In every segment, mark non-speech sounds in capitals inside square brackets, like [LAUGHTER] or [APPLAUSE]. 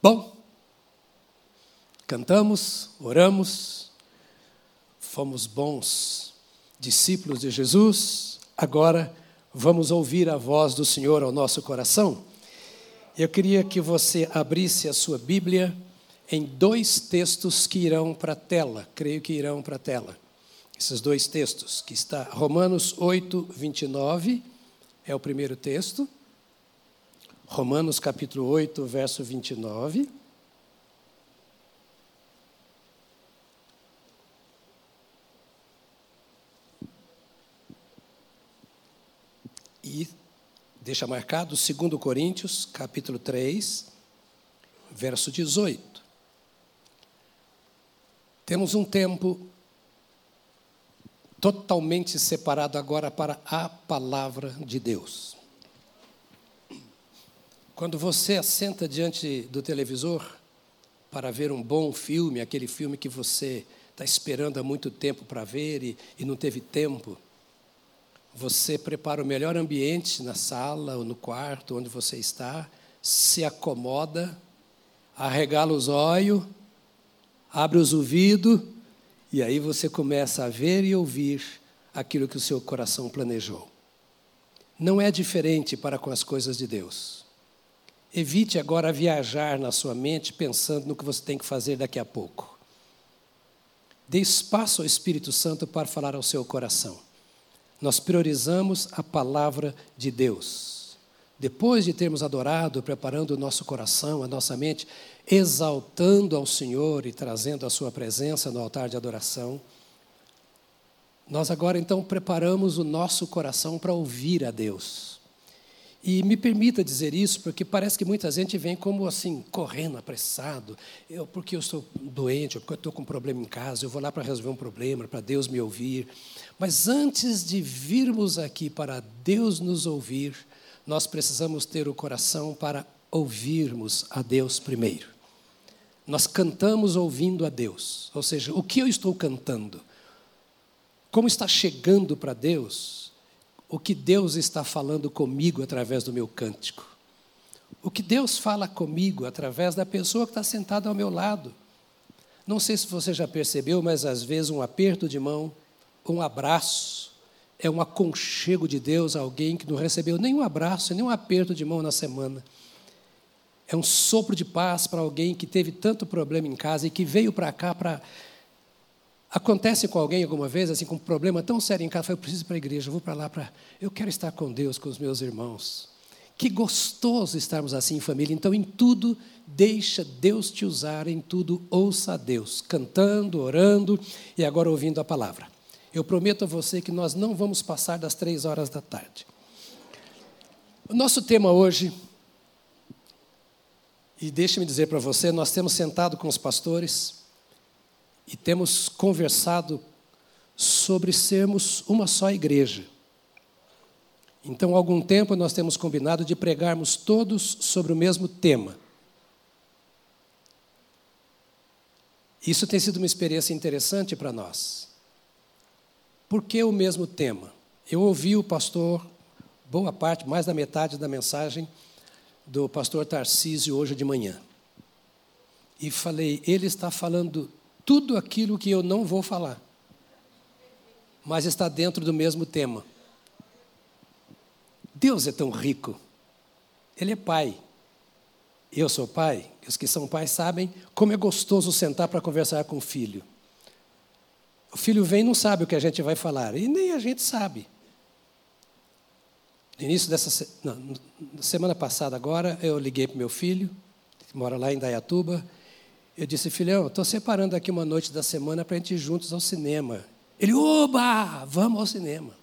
Bom, cantamos, oramos, fomos bons discípulos de Jesus, agora vamos ouvir a voz do Senhor ao nosso coração. Eu queria que você abrisse a sua Bíblia em dois textos que irão para a tela, creio que irão para a tela. Esses dois textos, que está Romanos 8, 29, é o primeiro texto. Romanos capítulo 8, verso 29. E deixa marcado 2 Coríntios, capítulo 3, verso 18. Temos um tempo totalmente separado agora para a palavra de Deus. Quando você assenta diante do televisor para ver um bom filme, aquele filme que você está esperando há muito tempo para ver e, e não teve tempo, você prepara o melhor ambiente na sala ou no quarto onde você está, se acomoda, arregala os olhos, abre os ouvidos e aí você começa a ver e ouvir aquilo que o seu coração planejou. Não é diferente para com as coisas de Deus. Evite agora viajar na sua mente pensando no que você tem que fazer daqui a pouco. Dê espaço ao Espírito Santo para falar ao seu coração nós priorizamos a palavra de Deus. Depois de termos adorado, preparando o nosso coração, a nossa mente, exaltando ao Senhor e trazendo a Sua presença no altar de adoração, nós agora então preparamos o nosso coração para ouvir a Deus. E me permita dizer isso, porque parece que muita gente vem como assim, correndo, apressado. Eu, porque eu estou doente, ou porque eu estou com um problema em casa, eu vou lá para resolver um problema, para Deus me ouvir. Mas antes de virmos aqui para Deus nos ouvir, nós precisamos ter o coração para ouvirmos a Deus primeiro. Nós cantamos ouvindo a Deus, ou seja, o que eu estou cantando? Como está chegando para Deus o que Deus está falando comigo através do meu cântico? O que Deus fala comigo através da pessoa que está sentada ao meu lado? Não sei se você já percebeu, mas às vezes um aperto de mão um abraço, é um aconchego de Deus a alguém que não recebeu nenhum abraço, nenhum aperto de mão na semana. É um sopro de paz para alguém que teve tanto problema em casa e que veio para cá para. Acontece com alguém alguma vez, assim, com um problema tão sério em casa, eu preciso ir para a igreja, eu vou para lá para. Eu quero estar com Deus, com os meus irmãos. Que gostoso estarmos assim em família. Então, em tudo, deixa Deus te usar, em tudo, ouça a Deus, cantando, orando e agora ouvindo a palavra. Eu prometo a você que nós não vamos passar das três horas da tarde. O nosso tema hoje, e deixe-me dizer para você, nós temos sentado com os pastores e temos conversado sobre sermos uma só igreja. Então, há algum tempo nós temos combinado de pregarmos todos sobre o mesmo tema. Isso tem sido uma experiência interessante para nós. Por que o mesmo tema? Eu ouvi o pastor, boa parte, mais da metade da mensagem do pastor Tarcísio hoje de manhã. E falei, ele está falando tudo aquilo que eu não vou falar, mas está dentro do mesmo tema. Deus é tão rico, Ele é Pai. Eu sou pai, os que são pais sabem como é gostoso sentar para conversar com o filho. O filho vem e não sabe o que a gente vai falar, e nem a gente sabe. No início dessa não, semana passada, agora, eu liguei para meu filho, que mora lá em Dayatuba. Eu disse, filhão, estou separando aqui uma noite da semana para a gente ir juntos ao cinema. Ele, oba, vamos ao cinema.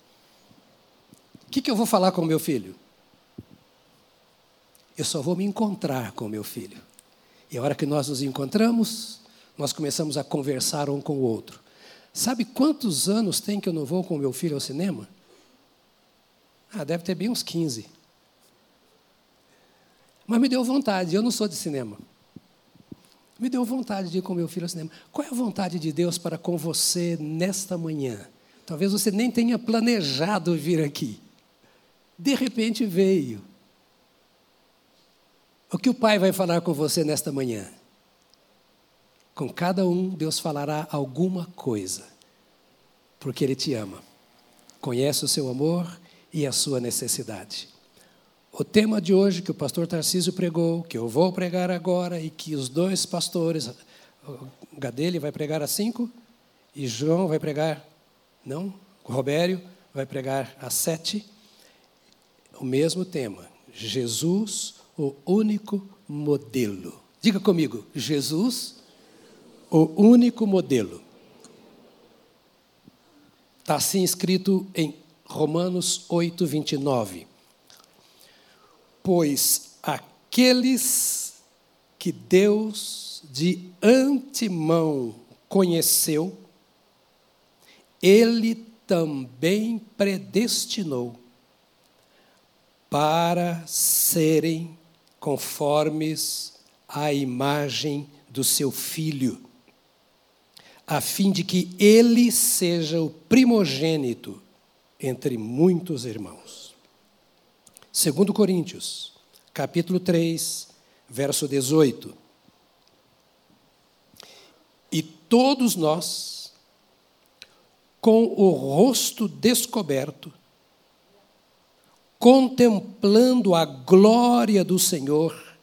O que, que eu vou falar com o meu filho? Eu só vou me encontrar com o meu filho. E a hora que nós nos encontramos, nós começamos a conversar um com o outro. Sabe quantos anos tem que eu não vou com meu filho ao cinema? Ah, deve ter bem uns 15. Mas me deu vontade, eu não sou de cinema. Me deu vontade de ir com meu filho ao cinema. Qual é a vontade de Deus para com você nesta manhã? Talvez você nem tenha planejado vir aqui. De repente veio. O que o Pai vai falar com você nesta manhã? Com cada um, Deus falará alguma coisa, porque Ele te ama, conhece o seu amor e a sua necessidade. O tema de hoje que o pastor Tarcísio pregou, que eu vou pregar agora e que os dois pastores, o Gadele vai pregar às cinco e João vai pregar, não, o Robério vai pregar às sete, o mesmo tema, Jesus, o único modelo. Diga comigo, Jesus, o único modelo. Está assim escrito em Romanos 8, 29. Pois aqueles que Deus de antemão conheceu, Ele também predestinou para serem conformes à imagem do seu filho, a fim de que ele seja o primogênito entre muitos irmãos. Segundo Coríntios, capítulo 3, verso 18. E todos nós, com o rosto descoberto, contemplando a glória do Senhor,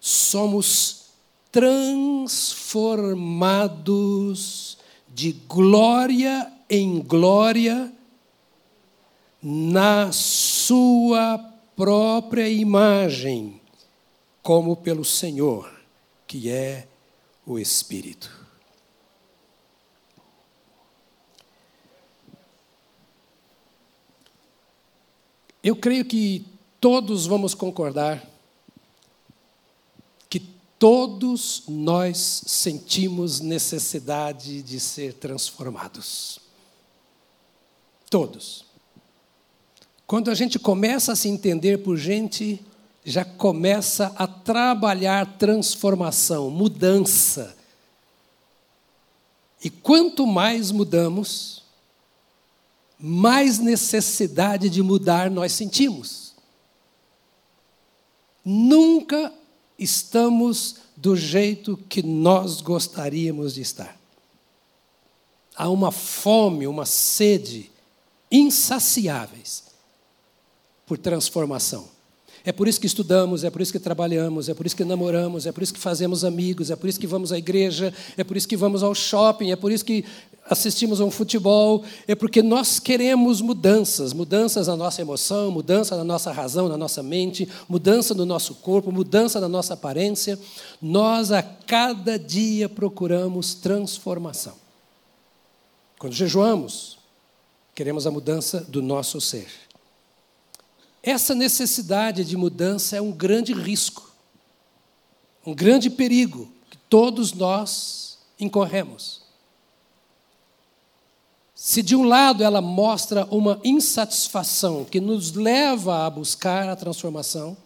somos transformados de glória em glória na Sua própria imagem, como pelo Senhor, que é o Espírito. Eu creio que todos vamos concordar que todos nós sentimos necessidade de ser transformados. Todos. Quando a gente começa a se entender por gente, já começa a trabalhar transformação, mudança. E quanto mais mudamos, mais necessidade de mudar nós sentimos. Nunca estamos do jeito que nós gostaríamos de estar. Há uma fome, uma sede insaciáveis por transformação. É por isso que estudamos, é por isso que trabalhamos, é por isso que namoramos, é por isso que fazemos amigos, é por isso que vamos à igreja, é por isso que vamos ao shopping, é por isso que assistimos a um futebol, é porque nós queremos mudanças, mudanças na nossa emoção, mudança na nossa razão, na nossa mente, mudança no nosso corpo, mudança na nossa aparência. Nós a cada dia procuramos transformação. Quando jejuamos, queremos a mudança do nosso ser. Essa necessidade de mudança é um grande risco, um grande perigo que todos nós incorremos. Se de um lado ela mostra uma insatisfação que nos leva a buscar a transformação,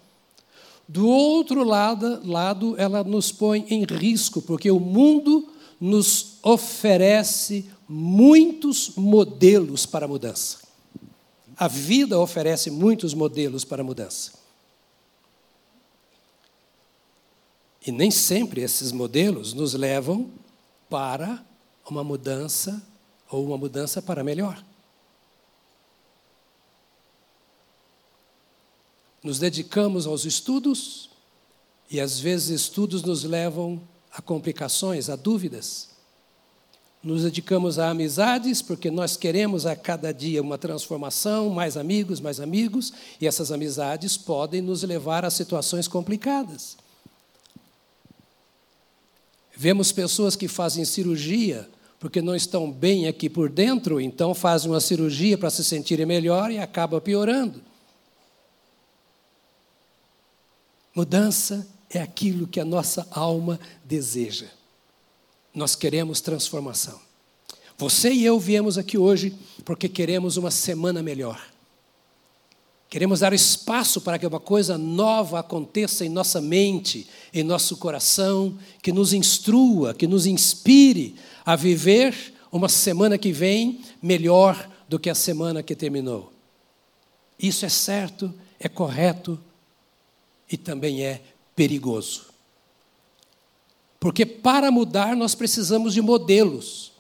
do outro lado, lado ela nos põe em risco, porque o mundo nos oferece muitos modelos para mudança. A vida oferece muitos modelos para mudança. E nem sempre esses modelos nos levam para uma mudança ou uma mudança para melhor. Nos dedicamos aos estudos e às vezes estudos nos levam a complicações, a dúvidas. Nos dedicamos a amizades porque nós queremos a cada dia uma transformação, mais amigos, mais amigos, e essas amizades podem nos levar a situações complicadas. Vemos pessoas que fazem cirurgia porque não estão bem aqui por dentro, então fazem uma cirurgia para se sentirem melhor e acaba piorando. Mudança é aquilo que a nossa alma deseja. Nós queremos transformação. Você e eu viemos aqui hoje porque queremos uma semana melhor. Queremos dar espaço para que uma coisa nova aconteça em nossa mente, em nosso coração, que nos instrua, que nos inspire a viver uma semana que vem melhor do que a semana que terminou. Isso é certo, é correto e também é perigoso. Porque para mudar nós precisamos de modelos.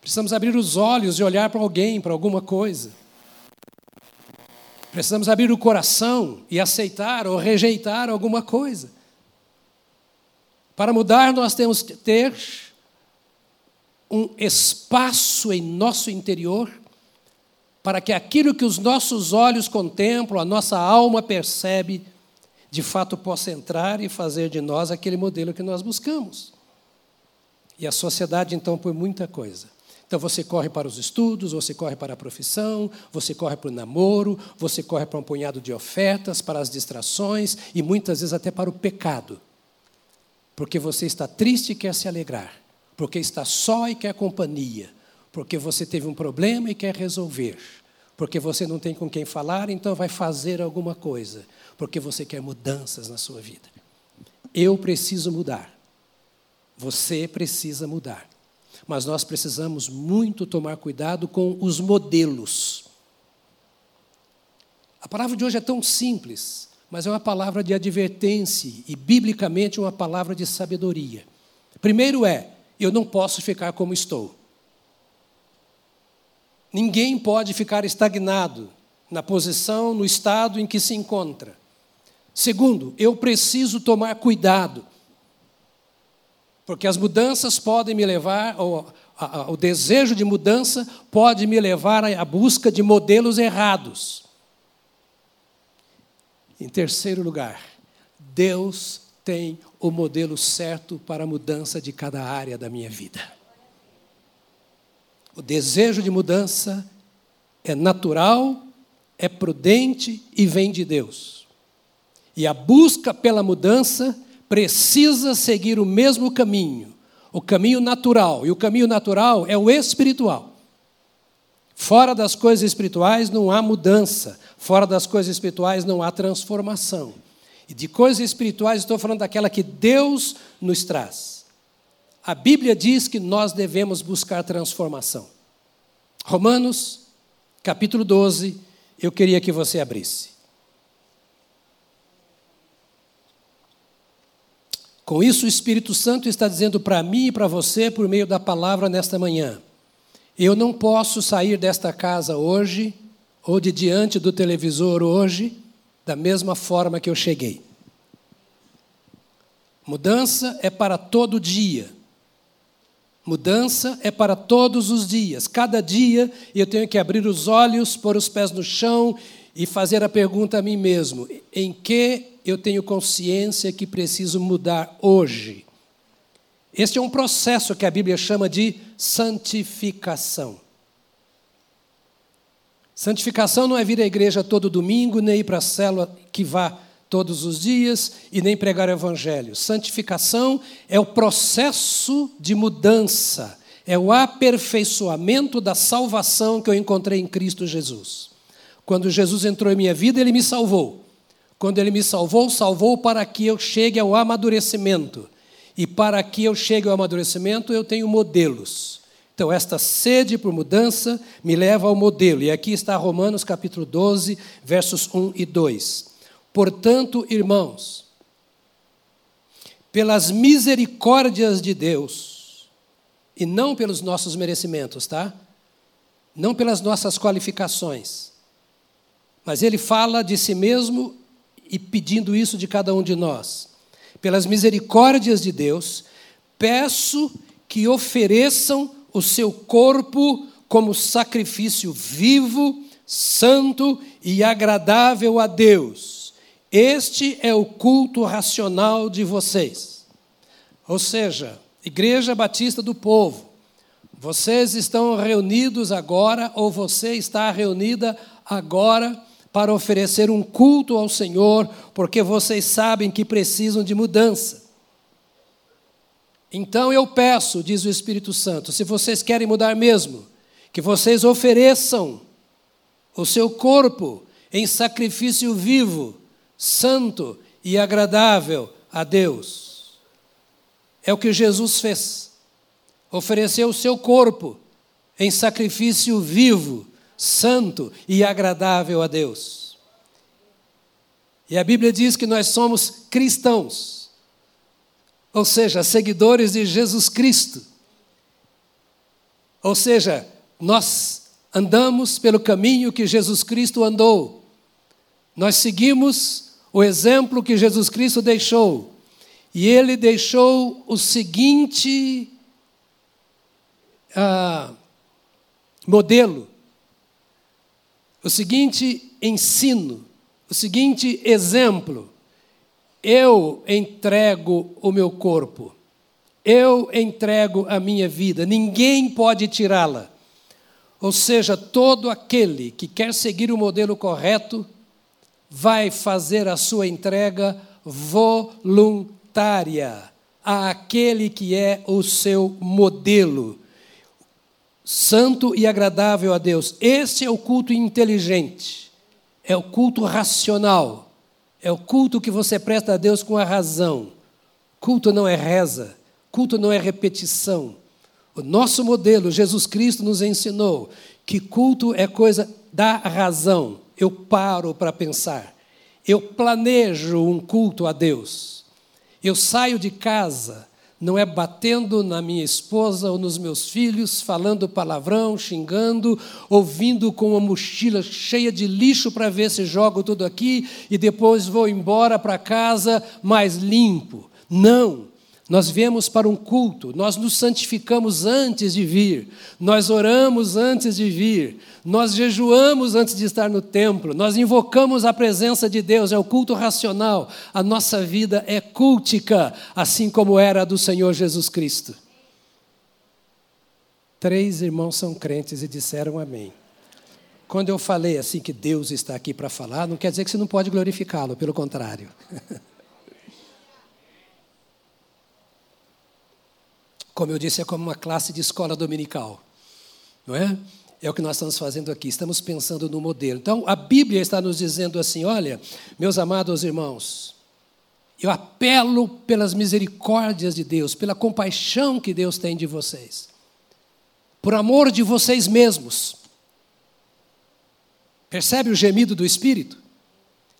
Precisamos abrir os olhos e olhar para alguém, para alguma coisa. Precisamos abrir o coração e aceitar ou rejeitar alguma coisa. Para mudar, nós temos que ter um espaço em nosso interior para que aquilo que os nossos olhos contemplam, a nossa alma percebe, de fato possa entrar e fazer de nós aquele modelo que nós buscamos. E a sociedade, então, põe muita coisa. Então você corre para os estudos, você corre para a profissão, você corre para o namoro, você corre para um punhado de ofertas, para as distrações e muitas vezes até para o pecado. Porque você está triste e quer se alegrar, porque está só e quer companhia, porque você teve um problema e quer resolver, porque você não tem com quem falar, então vai fazer alguma coisa, porque você quer mudanças na sua vida. Eu preciso mudar. Você precisa mudar. Mas nós precisamos muito tomar cuidado com os modelos. A palavra de hoje é tão simples, mas é uma palavra de advertência e, biblicamente, uma palavra de sabedoria. Primeiro é: eu não posso ficar como estou. Ninguém pode ficar estagnado na posição, no estado em que se encontra. Segundo, eu preciso tomar cuidado, porque as mudanças podem me levar, ou a, a, o desejo de mudança pode me levar à busca de modelos errados. Em terceiro lugar, Deus tem o modelo certo para a mudança de cada área da minha vida. O desejo de mudança é natural, é prudente e vem de Deus. E a busca pela mudança precisa seguir o mesmo caminho, o caminho natural. E o caminho natural é o espiritual. Fora das coisas espirituais não há mudança, fora das coisas espirituais não há transformação. E de coisas espirituais estou falando daquela que Deus nos traz. A Bíblia diz que nós devemos buscar transformação. Romanos, capítulo 12, eu queria que você abrisse. Com isso, o Espírito Santo está dizendo para mim e para você, por meio da palavra nesta manhã: eu não posso sair desta casa hoje, ou de diante do televisor hoje, da mesma forma que eu cheguei. Mudança é para todo dia. Mudança é para todos os dias. Cada dia eu tenho que abrir os olhos, pôr os pés no chão e fazer a pergunta a mim mesmo: em que eu tenho consciência que preciso mudar hoje? Este é um processo que a Bíblia chama de santificação. Santificação não é vir à igreja todo domingo, nem ir para a célula que vá todos os dias e nem pregar o evangelho. Santificação é o processo de mudança, é o aperfeiçoamento da salvação que eu encontrei em Cristo Jesus. Quando Jesus entrou em minha vida, ele me salvou. Quando ele me salvou, salvou para que eu chegue ao amadurecimento. E para que eu chegue ao amadurecimento, eu tenho modelos. Então, esta sede por mudança me leva ao modelo. E aqui está Romanos capítulo 12, versos 1 e 2. Portanto, irmãos, pelas misericórdias de Deus, e não pelos nossos merecimentos, tá? Não pelas nossas qualificações. Mas ele fala de si mesmo e pedindo isso de cada um de nós. Pelas misericórdias de Deus, peço que ofereçam o seu corpo como sacrifício vivo, santo e agradável a Deus este é o culto racional de vocês. Ou seja, Igreja Batista do Povo, vocês estão reunidos agora, ou você está reunida agora, para oferecer um culto ao Senhor, porque vocês sabem que precisam de mudança. Então eu peço, diz o Espírito Santo, se vocês querem mudar mesmo, que vocês ofereçam o seu corpo em sacrifício vivo, santo e agradável a Deus. É o que Jesus fez. Ofereceu o seu corpo em sacrifício vivo, santo e agradável a Deus. E a Bíblia diz que nós somos cristãos, ou seja, seguidores de Jesus Cristo. Ou seja, nós andamos pelo caminho que Jesus Cristo andou. Nós seguimos o exemplo que Jesus Cristo deixou. E ele deixou o seguinte ah, modelo, o seguinte ensino, o seguinte exemplo. Eu entrego o meu corpo, eu entrego a minha vida, ninguém pode tirá-la. Ou seja, todo aquele que quer seguir o modelo correto vai fazer a sua entrega voluntária àquele que é o seu modelo santo e agradável a Deus. Esse é o culto inteligente, é o culto racional, é o culto que você presta a Deus com a razão. Culto não é reza, culto não é repetição. O nosso modelo, Jesus Cristo nos ensinou que culto é coisa da razão. Eu paro para pensar. Eu planejo um culto a Deus. Eu saio de casa não é batendo na minha esposa ou nos meus filhos, falando palavrão, xingando, ouvindo com uma mochila cheia de lixo para ver se jogo tudo aqui e depois vou embora para casa mais limpo. Não. Nós viemos para um culto, nós nos santificamos antes de vir, nós oramos antes de vir, nós jejuamos antes de estar no templo, nós invocamos a presença de Deus, é o culto racional. A nossa vida é cultica, assim como era a do Senhor Jesus Cristo. Três irmãos são crentes e disseram amém. Quando eu falei assim que Deus está aqui para falar, não quer dizer que você não pode glorificá-lo, pelo contrário. [LAUGHS] Como eu disse, é como uma classe de escola dominical, não é? É o que nós estamos fazendo aqui, estamos pensando no modelo. Então, a Bíblia está nos dizendo assim: olha, meus amados irmãos, eu apelo pelas misericórdias de Deus, pela compaixão que Deus tem de vocês, por amor de vocês mesmos. Percebe o gemido do Espírito?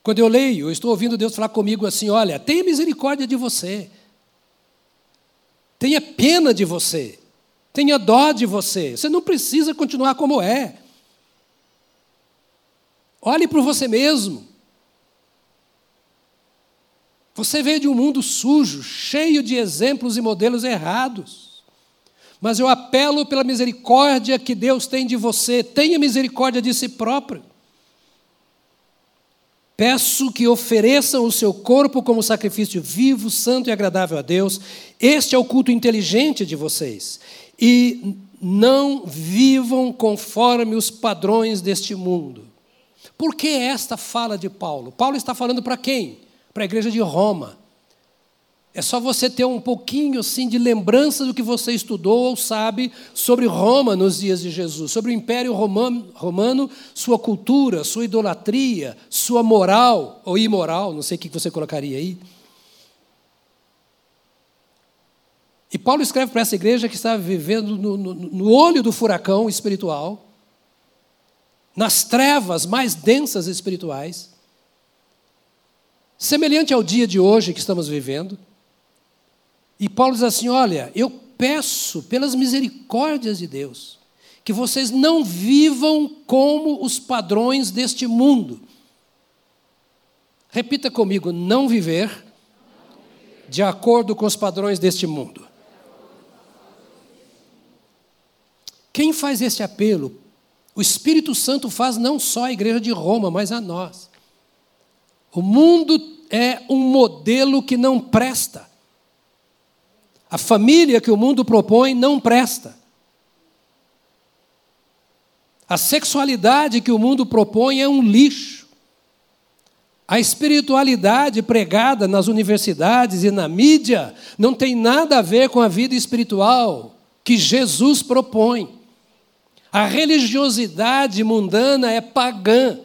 Quando eu leio, eu estou ouvindo Deus falar comigo assim: olha, tenha misericórdia de você. Tenha pena de você. Tenha dó de você. Você não precisa continuar como é. Olhe para você mesmo. Você veio de um mundo sujo, cheio de exemplos e modelos errados. Mas eu apelo pela misericórdia que Deus tem de você. Tenha misericórdia de si próprio. Peço que ofereçam o seu corpo como sacrifício vivo, santo e agradável a Deus. Este é o culto inteligente de vocês. E não vivam conforme os padrões deste mundo. Por que esta fala de Paulo? Paulo está falando para quem? Para a igreja de Roma. É só você ter um pouquinho assim de lembrança do que você estudou ou sabe sobre Roma nos dias de Jesus, sobre o Império Romano, sua cultura, sua idolatria, sua moral ou imoral, não sei o que você colocaria aí. E Paulo escreve para essa igreja que estava vivendo no, no, no olho do furacão espiritual, nas trevas mais densas espirituais, semelhante ao dia de hoje que estamos vivendo. E Paulo diz assim: Olha, eu peço pelas misericórdias de Deus que vocês não vivam como os padrões deste mundo. Repita comigo: não viver de acordo com os padrões deste mundo. Quem faz esse apelo? O Espírito Santo faz não só a igreja de Roma, mas a nós. O mundo é um modelo que não presta. A família que o mundo propõe não presta. A sexualidade que o mundo propõe é um lixo. A espiritualidade pregada nas universidades e na mídia não tem nada a ver com a vida espiritual que Jesus propõe. A religiosidade mundana é pagã.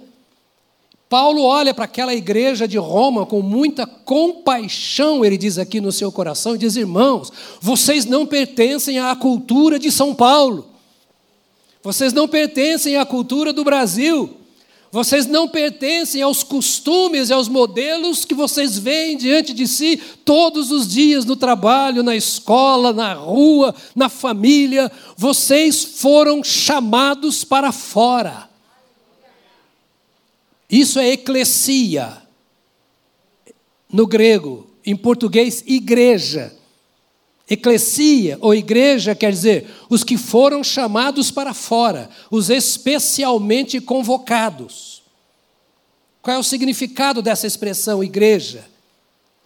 Paulo olha para aquela igreja de Roma com muita compaixão, ele diz aqui no seu coração, e diz: irmãos, vocês não pertencem à cultura de São Paulo, vocês não pertencem à cultura do Brasil, Vocês não pertencem aos costumes e aos modelos que vocês veem diante de si todos os dias no trabalho, na escola, na rua, na família. Vocês foram chamados para fora. Isso é eclesia. No grego, em português, igreja. Eclesia ou igreja quer dizer os que foram chamados para fora, os especialmente convocados. Qual é o significado dessa expressão igreja?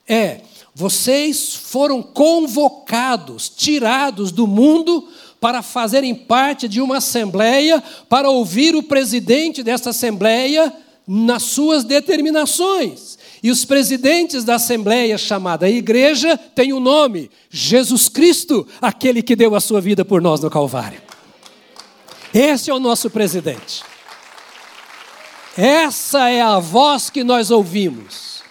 É, vocês foram convocados, tirados do mundo para fazerem parte de uma assembleia, para ouvir o presidente dessa assembleia nas suas determinações. E os presidentes da assembleia chamada igreja têm o um nome: Jesus Cristo, aquele que deu a sua vida por nós no Calvário. Esse é o nosso presidente. Essa é a voz que nós ouvimos.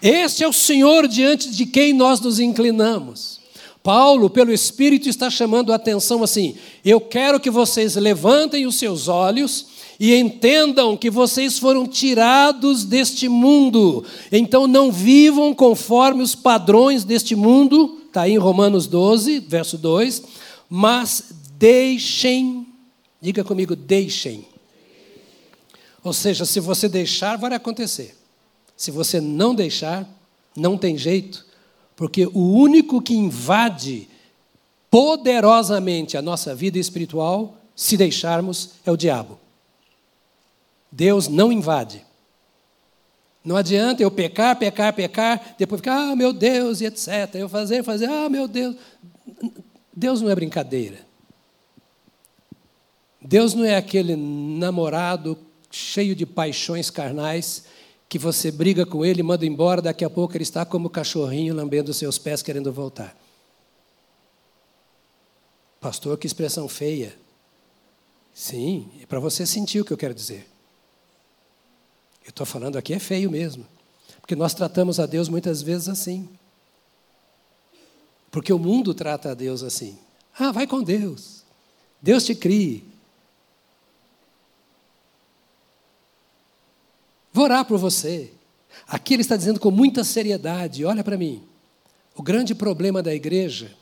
Este é o Senhor diante de quem nós nos inclinamos. Paulo, pelo Espírito, está chamando a atenção assim: eu quero que vocês levantem os seus olhos e entendam que vocês foram tirados deste mundo. Então não vivam conforme os padrões deste mundo, está aí em Romanos 12, verso 2, mas deixem, diga comigo, deixem. Ou seja, se você deixar, vai acontecer. Se você não deixar, não tem jeito, porque o único que invade poderosamente a nossa vida espiritual, se deixarmos, é o diabo. Deus não invade. Não adianta eu pecar, pecar, pecar, depois ficar, ah, meu Deus, e etc. Eu fazer, fazer, ah, meu Deus. Deus não é brincadeira. Deus não é aquele namorado cheio de paixões carnais que você briga com ele, manda embora, daqui a pouco ele está como cachorrinho lambendo seus pés querendo voltar. Pastor, que expressão feia. Sim, é para você sentir o que eu quero dizer. Eu estou falando aqui é feio mesmo. Porque nós tratamos a Deus muitas vezes assim. Porque o mundo trata a Deus assim. Ah, vai com Deus. Deus te crie. Vou orar por você. Aqui ele está dizendo com muita seriedade: olha para mim. O grande problema da igreja,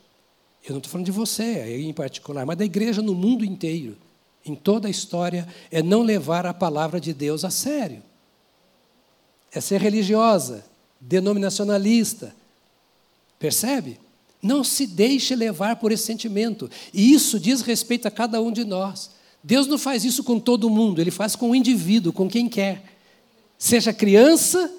eu não estou falando de você em particular, mas da igreja no mundo inteiro, em toda a história, é não levar a palavra de Deus a sério é ser religiosa, denominacionalista. Percebe? Não se deixe levar por esse sentimento. E isso diz respeito a cada um de nós. Deus não faz isso com todo mundo, ele faz com o indivíduo, com quem quer. Seja criança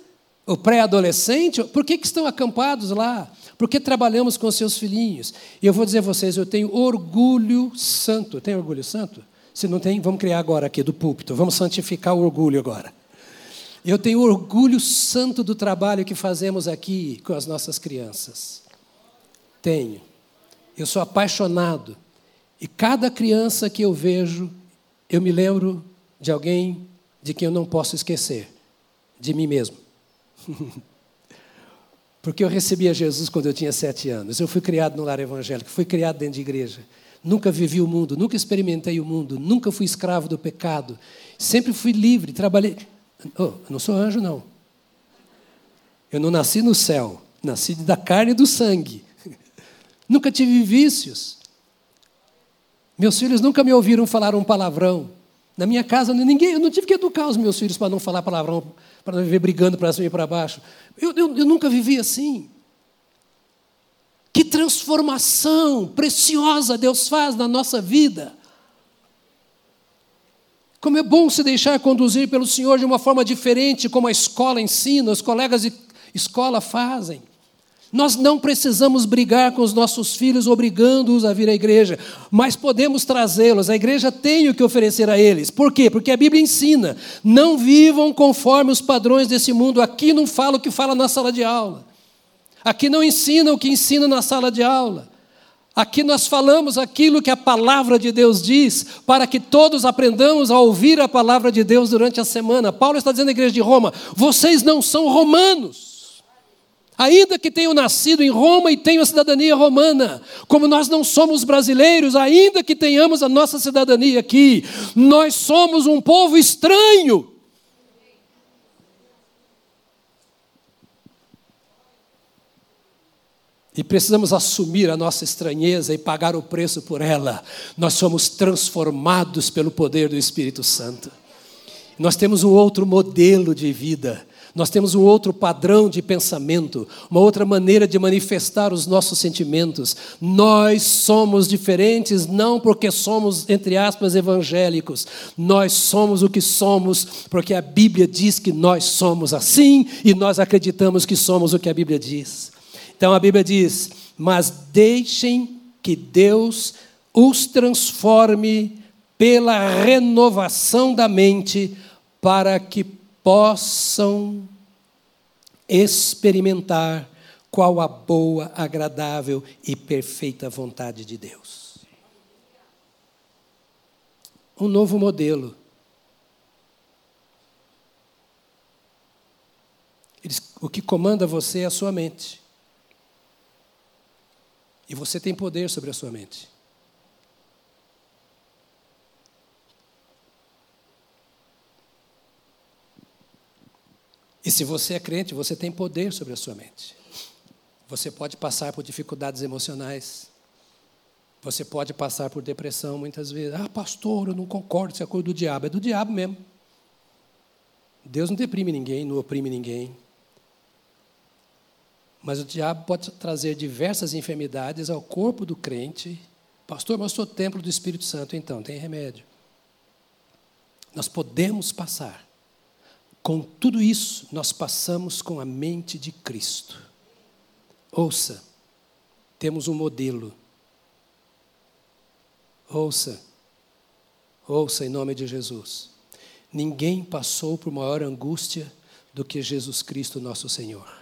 ou pré-adolescente, por que, que estão acampados lá? Por que trabalhamos com seus filhinhos? E eu vou dizer a vocês, eu tenho orgulho santo. Tem orgulho santo? Se não tem, vamos criar agora aqui do púlpito. Vamos santificar o orgulho agora. Eu tenho orgulho santo do trabalho que fazemos aqui com as nossas crianças. Tenho. Eu sou apaixonado. E cada criança que eu vejo, eu me lembro de alguém de quem eu não posso esquecer, de mim mesmo. [LAUGHS] Porque eu recebi a Jesus quando eu tinha sete anos. Eu fui criado no lar evangélico, fui criado dentro de igreja. Nunca vivi o mundo, nunca experimentei o mundo, nunca fui escravo do pecado. Sempre fui livre, trabalhei. Oh, não sou anjo, não. Eu não nasci no céu, nasci da carne e do sangue. [LAUGHS] nunca tive vícios. Meus filhos nunca me ouviram falar um palavrão. Na minha casa, ninguém, eu não tive que educar os meus filhos para não falar palavrão, para não viver brigando para cima e para baixo. Eu, eu, eu nunca vivi assim. Que transformação preciosa Deus faz na nossa vida. Como é bom se deixar conduzir pelo Senhor de uma forma diferente, como a escola ensina, os colegas de escola fazem. Nós não precisamos brigar com os nossos filhos, obrigando-os a vir à igreja, mas podemos trazê-los. A igreja tem o que oferecer a eles. Por quê? Porque a Bíblia ensina: não vivam conforme os padrões desse mundo. Aqui não fala o que fala na sala de aula. Aqui não ensina o que ensina na sala de aula. Aqui nós falamos aquilo que a palavra de Deus diz, para que todos aprendamos a ouvir a palavra de Deus durante a semana. Paulo está dizendo à igreja de Roma: vocês não são romanos. Ainda que tenham nascido em Roma e tenham a cidadania romana, como nós não somos brasileiros, ainda que tenhamos a nossa cidadania aqui, nós somos um povo estranho e precisamos assumir a nossa estranheza e pagar o preço por ela. Nós somos transformados pelo poder do Espírito Santo. Nós temos um outro modelo de vida. Nós temos um outro padrão de pensamento, uma outra maneira de manifestar os nossos sentimentos. Nós somos diferentes não porque somos, entre aspas, evangélicos. Nós somos o que somos porque a Bíblia diz que nós somos assim e nós acreditamos que somos o que a Bíblia diz. Então a Bíblia diz: Mas deixem que Deus os transforme pela renovação da mente, para que possam experimentar qual a boa, agradável e perfeita vontade de Deus. Um novo modelo. O que comanda você é a sua mente. E você tem poder sobre a sua mente. E se você é crente, você tem poder sobre a sua mente. Você pode passar por dificuldades emocionais. Você pode passar por depressão muitas vezes. Ah, pastor, eu não concordo, isso é coisa do diabo. É do diabo mesmo. Deus não deprime ninguém, não oprime ninguém. Mas o diabo pode trazer diversas enfermidades ao corpo do crente. Pastor, mas sou templo do Espírito Santo, então, tem remédio. Nós podemos passar. Com tudo isso, nós passamos com a mente de Cristo. Ouça, temos um modelo. Ouça, ouça em nome de Jesus. Ninguém passou por maior angústia do que Jesus Cristo, nosso Senhor.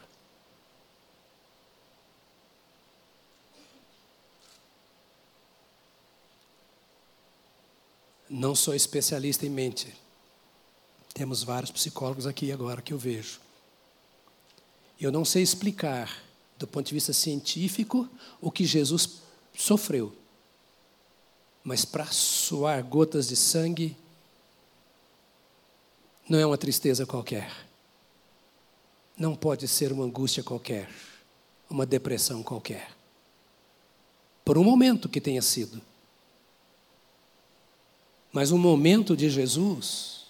Não sou especialista em mente. Temos vários psicólogos aqui agora que eu vejo. Eu não sei explicar, do ponto de vista científico, o que Jesus sofreu. Mas para suar gotas de sangue, não é uma tristeza qualquer. Não pode ser uma angústia qualquer, uma depressão qualquer. Por um momento que tenha sido. Mas o momento de Jesus,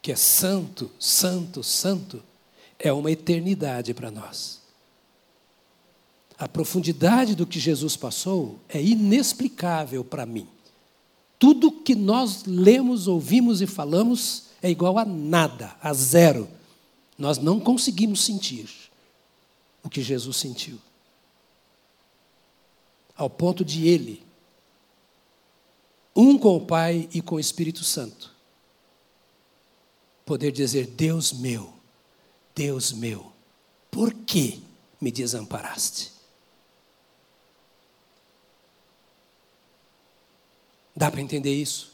que é santo, santo, santo, é uma eternidade para nós. A profundidade do que Jesus passou é inexplicável para mim. Tudo que nós lemos, ouvimos e falamos é igual a nada, a zero. Nós não conseguimos sentir o que Jesus sentiu. Ao ponto de ele um com o Pai e com o Espírito Santo. Poder dizer: Deus meu, Deus meu, por que me desamparaste? Dá para entender isso?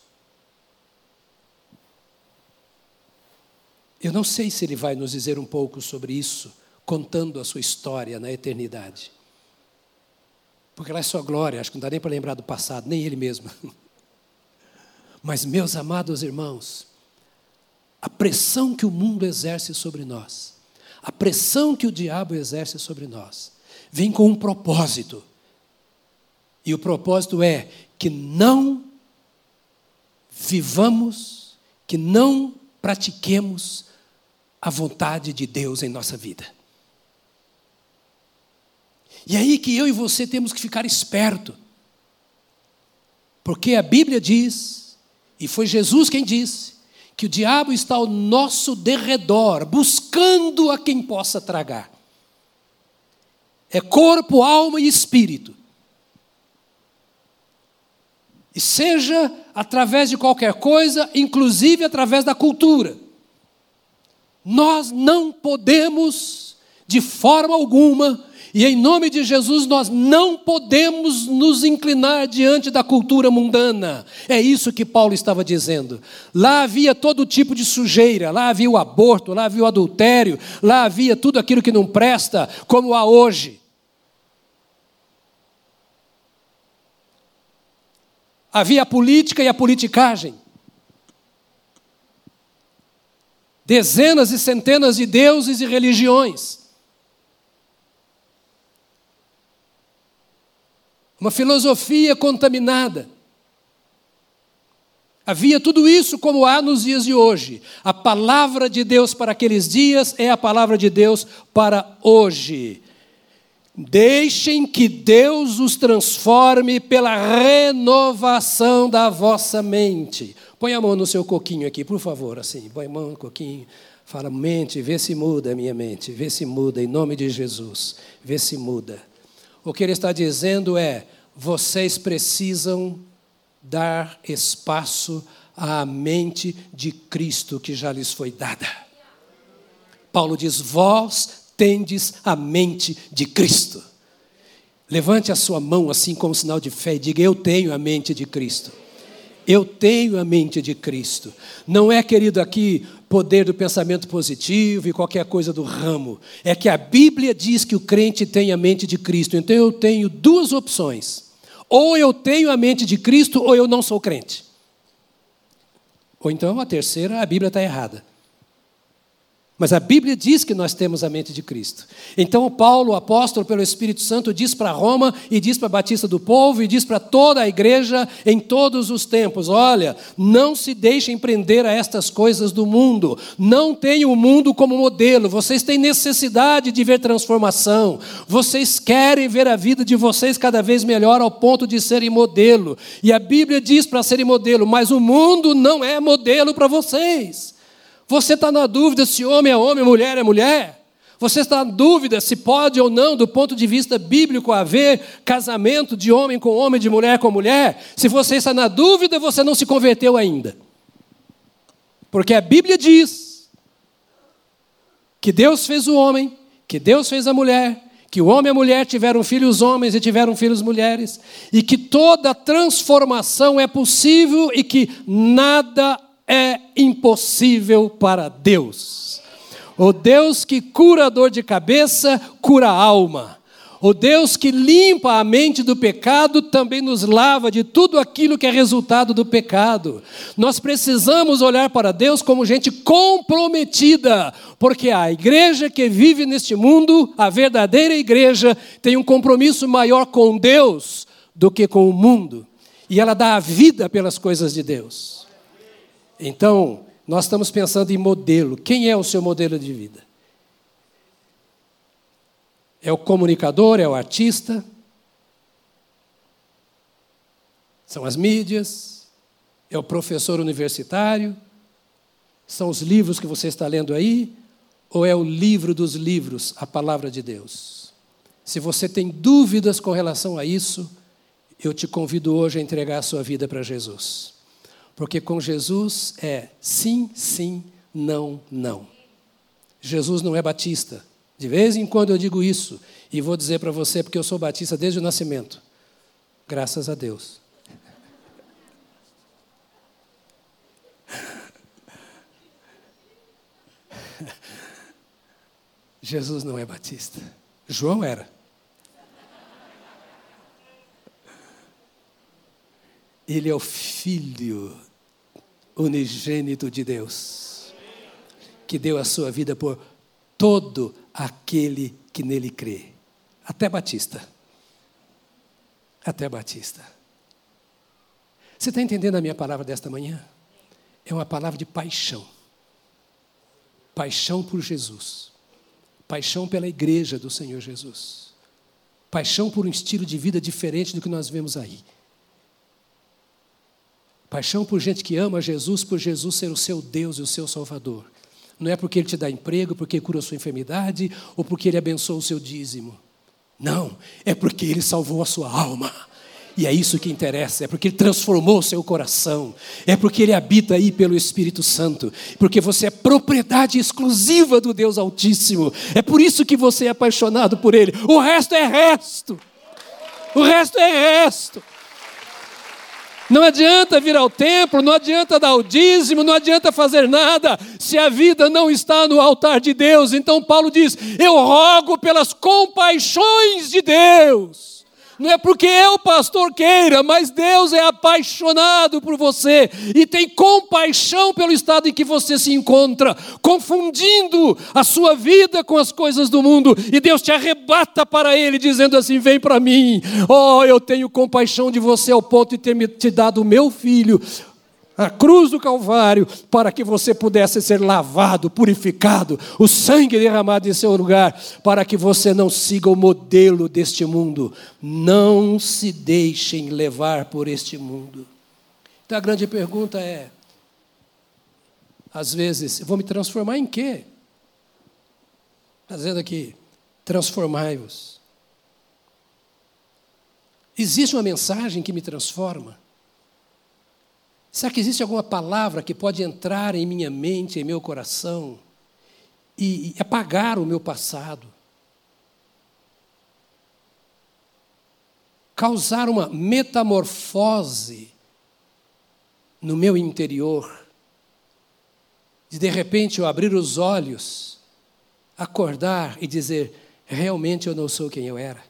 Eu não sei se ele vai nos dizer um pouco sobre isso, contando a sua história na eternidade. Porque lá é sua glória, acho que não dá nem para lembrar do passado, nem ele mesmo. [LAUGHS] Mas, meus amados irmãos, a pressão que o mundo exerce sobre nós, a pressão que o diabo exerce sobre nós, vem com um propósito. E o propósito é que não vivamos, que não pratiquemos a vontade de Deus em nossa vida. E é aí que eu e você temos que ficar esperto. Porque a Bíblia diz e foi Jesus quem disse que o diabo está ao nosso derredor, buscando a quem possa tragar. É corpo, alma e espírito. E seja através de qualquer coisa, inclusive através da cultura. Nós não podemos, de forma alguma, e em nome de Jesus, nós não podemos nos inclinar diante da cultura mundana. É isso que Paulo estava dizendo. Lá havia todo tipo de sujeira, lá havia o aborto, lá havia o adultério, lá havia tudo aquilo que não presta, como há hoje. Havia a política e a politicagem. Dezenas e centenas de deuses e religiões. Uma filosofia contaminada. Havia tudo isso como há nos dias de hoje. A palavra de Deus para aqueles dias é a palavra de Deus para hoje. Deixem que Deus os transforme pela renovação da vossa mente. Põe a mão no seu coquinho aqui, por favor, assim. Põe a mão no coquinho. Fala, mente, vê se muda a minha mente, vê se muda, em nome de Jesus, vê se muda. O que ele está dizendo é: vocês precisam dar espaço à mente de Cristo que já lhes foi dada. Paulo diz: Vós tendes a mente de Cristo. Levante a sua mão assim como sinal de fé e diga: Eu tenho a mente de Cristo. Eu tenho a mente de Cristo. Não é, querido, aqui poder do pensamento positivo e qualquer coisa do ramo. É que a Bíblia diz que o crente tem a mente de Cristo. Então eu tenho duas opções. Ou eu tenho a mente de Cristo ou eu não sou crente. Ou então a terceira, a Bíblia está errada. Mas a Bíblia diz que nós temos a mente de Cristo. Então, Paulo, apóstolo pelo Espírito Santo, diz para Roma e diz para a Batista do Povo e diz para toda a igreja em todos os tempos: olha, não se deixem prender a estas coisas do mundo. Não tenham o mundo como modelo. Vocês têm necessidade de ver transformação. Vocês querem ver a vida de vocês cada vez melhor ao ponto de serem modelo. E a Bíblia diz para serem modelo, mas o mundo não é modelo para vocês. Você está na dúvida se homem é homem, mulher é mulher? Você está na dúvida se pode ou não, do ponto de vista bíblico, haver casamento de homem com homem, de mulher com mulher? Se você está na dúvida, você não se converteu ainda. Porque a Bíblia diz que Deus fez o homem, que Deus fez a mulher, que o homem e a mulher tiveram filhos homens e tiveram filhos mulheres, e que toda transformação é possível e que nada é impossível para Deus. O Deus que cura a dor de cabeça, cura a alma. O Deus que limpa a mente do pecado também nos lava de tudo aquilo que é resultado do pecado. Nós precisamos olhar para Deus como gente comprometida, porque a igreja que vive neste mundo, a verdadeira igreja, tem um compromisso maior com Deus do que com o mundo, e ela dá a vida pelas coisas de Deus. Então, nós estamos pensando em modelo. Quem é o seu modelo de vida? É o comunicador, é o artista? São as mídias? É o professor universitário? São os livros que você está lendo aí? Ou é o livro dos livros, a palavra de Deus? Se você tem dúvidas com relação a isso, eu te convido hoje a entregar a sua vida para Jesus. Porque com Jesus é sim, sim, não, não. Jesus não é batista. De vez em quando eu digo isso e vou dizer para você porque eu sou batista desde o nascimento. Graças a Deus. [LAUGHS] Jesus não é batista. João era. Ele é o filho unigênito de Deus, que deu a sua vida por todo aquele que nele crê. Até Batista. Até Batista. Você está entendendo a minha palavra desta manhã? É uma palavra de paixão. Paixão por Jesus. Paixão pela igreja do Senhor Jesus. Paixão por um estilo de vida diferente do que nós vemos aí. Paixão por gente que ama Jesus, por Jesus ser o seu Deus e o seu Salvador. Não é porque Ele te dá emprego, porque cura a sua enfermidade, ou porque Ele abençoa o seu dízimo. Não, é porque Ele salvou a sua alma. E é isso que interessa, é porque Ele transformou o seu coração, é porque Ele habita aí pelo Espírito Santo, porque você é propriedade exclusiva do Deus Altíssimo, é por isso que você é apaixonado por Ele. O resto é resto, o resto é resto. Não adianta vir ao templo, não adianta dar o dízimo, não adianta fazer nada, se a vida não está no altar de Deus. Então Paulo diz: Eu rogo pelas compaixões de Deus. Não é porque eu, pastor, queira, mas Deus é apaixonado por você e tem compaixão pelo estado em que você se encontra, confundindo a sua vida com as coisas do mundo, e Deus te arrebata para Ele, dizendo assim: Vem para mim, oh, eu tenho compaixão de você ao ponto de ter me te dado o meu filho a cruz do Calvário, para que você pudesse ser lavado, purificado, o sangue derramado em seu lugar, para que você não siga o modelo deste mundo. Não se deixem levar por este mundo. Então a grande pergunta é: às vezes, eu vou me transformar em quê? Está dizendo aqui, transformai-vos. Existe uma mensagem que me transforma? Será que existe alguma palavra que pode entrar em minha mente, em meu coração e, apagar o meu passado? Causar uma metamorfose no meu interior, de de repente eu abrir os olhos, acordar e dizer: realmente eu não sou quem eu era.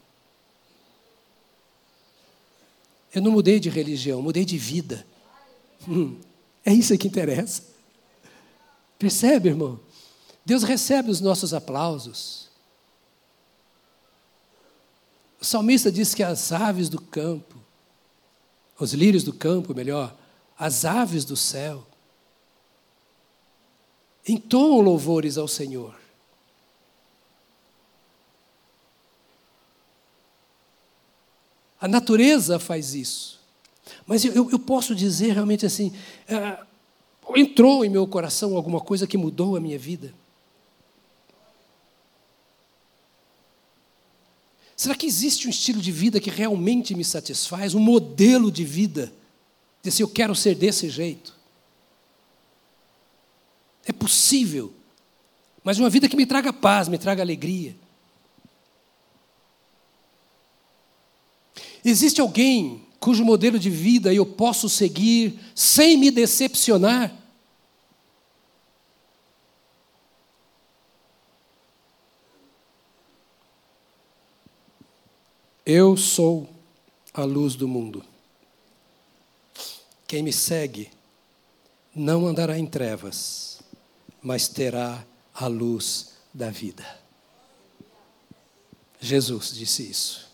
Eu não mudei de religião, mudei de vida. Hum, é isso que interessa. Percebe, irmão? Deus recebe os nossos aplausos. O salmista diz que as aves do campo, os lírios do campo, melhor, as aves do céu, entoam louvores ao Senhor. A natureza faz isso. Mas eu, eu posso dizer realmente assim: é, entrou em meu coração alguma coisa que mudou a minha vida? Será que existe um estilo de vida que realmente me satisfaz, um modelo de vida? De se eu quero ser desse jeito. É possível, mas uma vida que me traga paz, me traga alegria. Existe alguém cujo modelo de vida eu posso seguir sem me decepcionar. Eu sou a luz do mundo. Quem me segue não andará em trevas, mas terá a luz da vida. Jesus disse isso.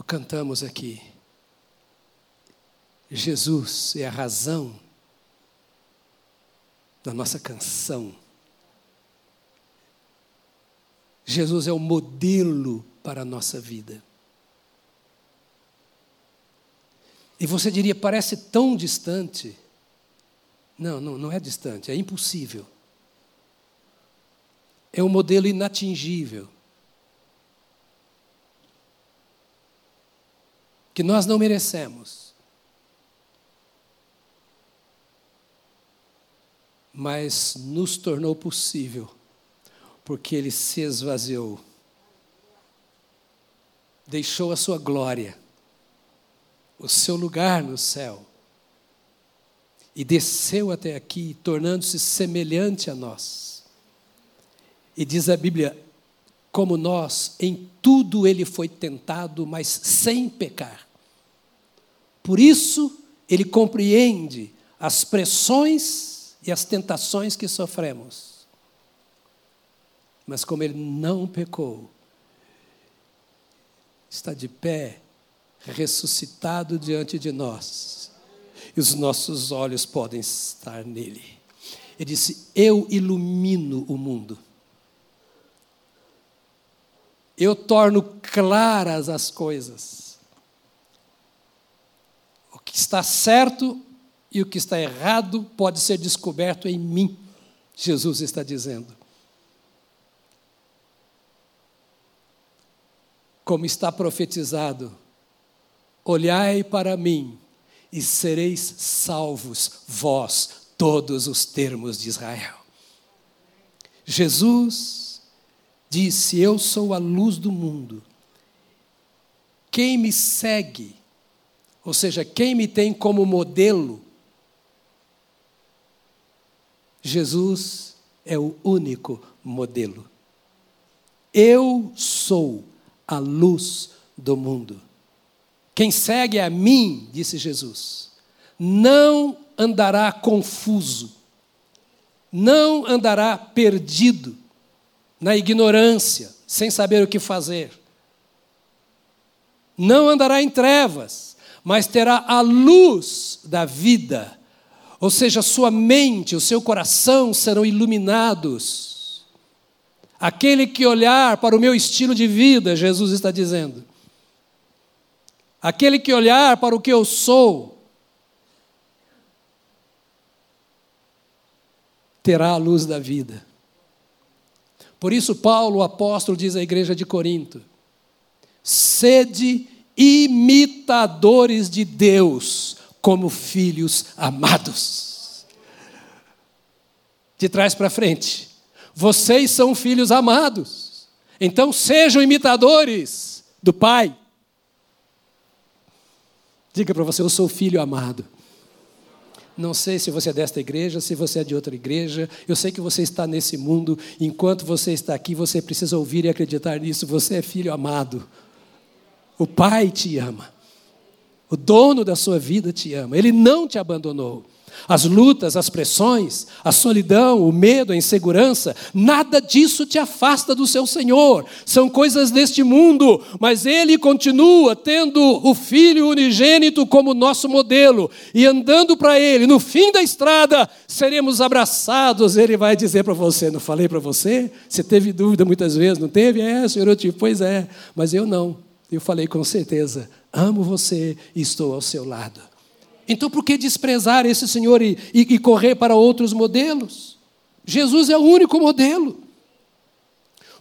Cantamos aqui. Jesus é a razão da nossa canção. Jesus é o modelo para a nossa vida. E você diria, parece tão distante. Não, não, não é distante, é impossível. É um modelo inatingível. Que nós não merecemos. Mas nos tornou possível, porque Ele se esvaziou, deixou a sua glória, o seu lugar no céu, e desceu até aqui, tornando-se semelhante a nós. E diz a Bíblia: como nós, em tudo ele foi tentado, mas sem pecar. Por isso, ele compreende as pressões e as tentações que sofremos. Mas como ele não pecou, está de pé, ressuscitado diante de nós, e os nossos olhos podem estar nele. Ele disse: Eu ilumino o mundo eu torno claras as coisas. O que está certo e o que está errado pode ser descoberto em mim, Jesus está dizendo. Como está profetizado, olhai para mim e sereis salvos, vós, todos os termos de Israel. Jesus disse: Eu sou a luz do mundo. Quem me segue, ou seja, quem me tem como modelo, Jesus é o único modelo. Eu sou a luz do mundo. Quem segue a mim, disse Jesus, não andará confuso, não andará perdido, na ignorância, sem saber o que fazer. Não andará em trevas, mas terá a luz da vida. Ou seja, sua mente, o seu coração serão iluminados. Aquele que olhar para o meu estilo de vida, Jesus está dizendo, aquele que olhar para o que eu sou, terá a luz da vida. Por isso, Paulo, o apóstolo, diz à igreja de Corinto: sede imitadores de Deus, como filhos amados. De trás para frente, vocês são filhos amados, então sejam imitadores do Pai. Diga para você: eu sou filho amado. Não sei se você é desta igreja, se você é de outra igreja. Eu sei que você está nesse mundo. Enquanto você está aqui, você precisa ouvir e acreditar nisso. Você é filho amado. O Pai te ama. O dono da sua vida te ama. Ele não te abandonou. As lutas, as pressões, a solidão, o medo, a insegurança, nada disso te afasta do seu Senhor. São coisas deste mundo, mas Ele continua tendo o Filho unigênito como nosso modelo e andando para Ele. No fim da estrada, seremos abraçados. Ele vai dizer para você: Não falei para você? Você teve dúvida muitas vezes, não teve? É, Senhor, eu tive. Pois é, mas eu não. Eu falei com certeza: Amo você e estou ao seu lado. Então, por que desprezar esse Senhor e, e, e correr para outros modelos? Jesus é o único modelo.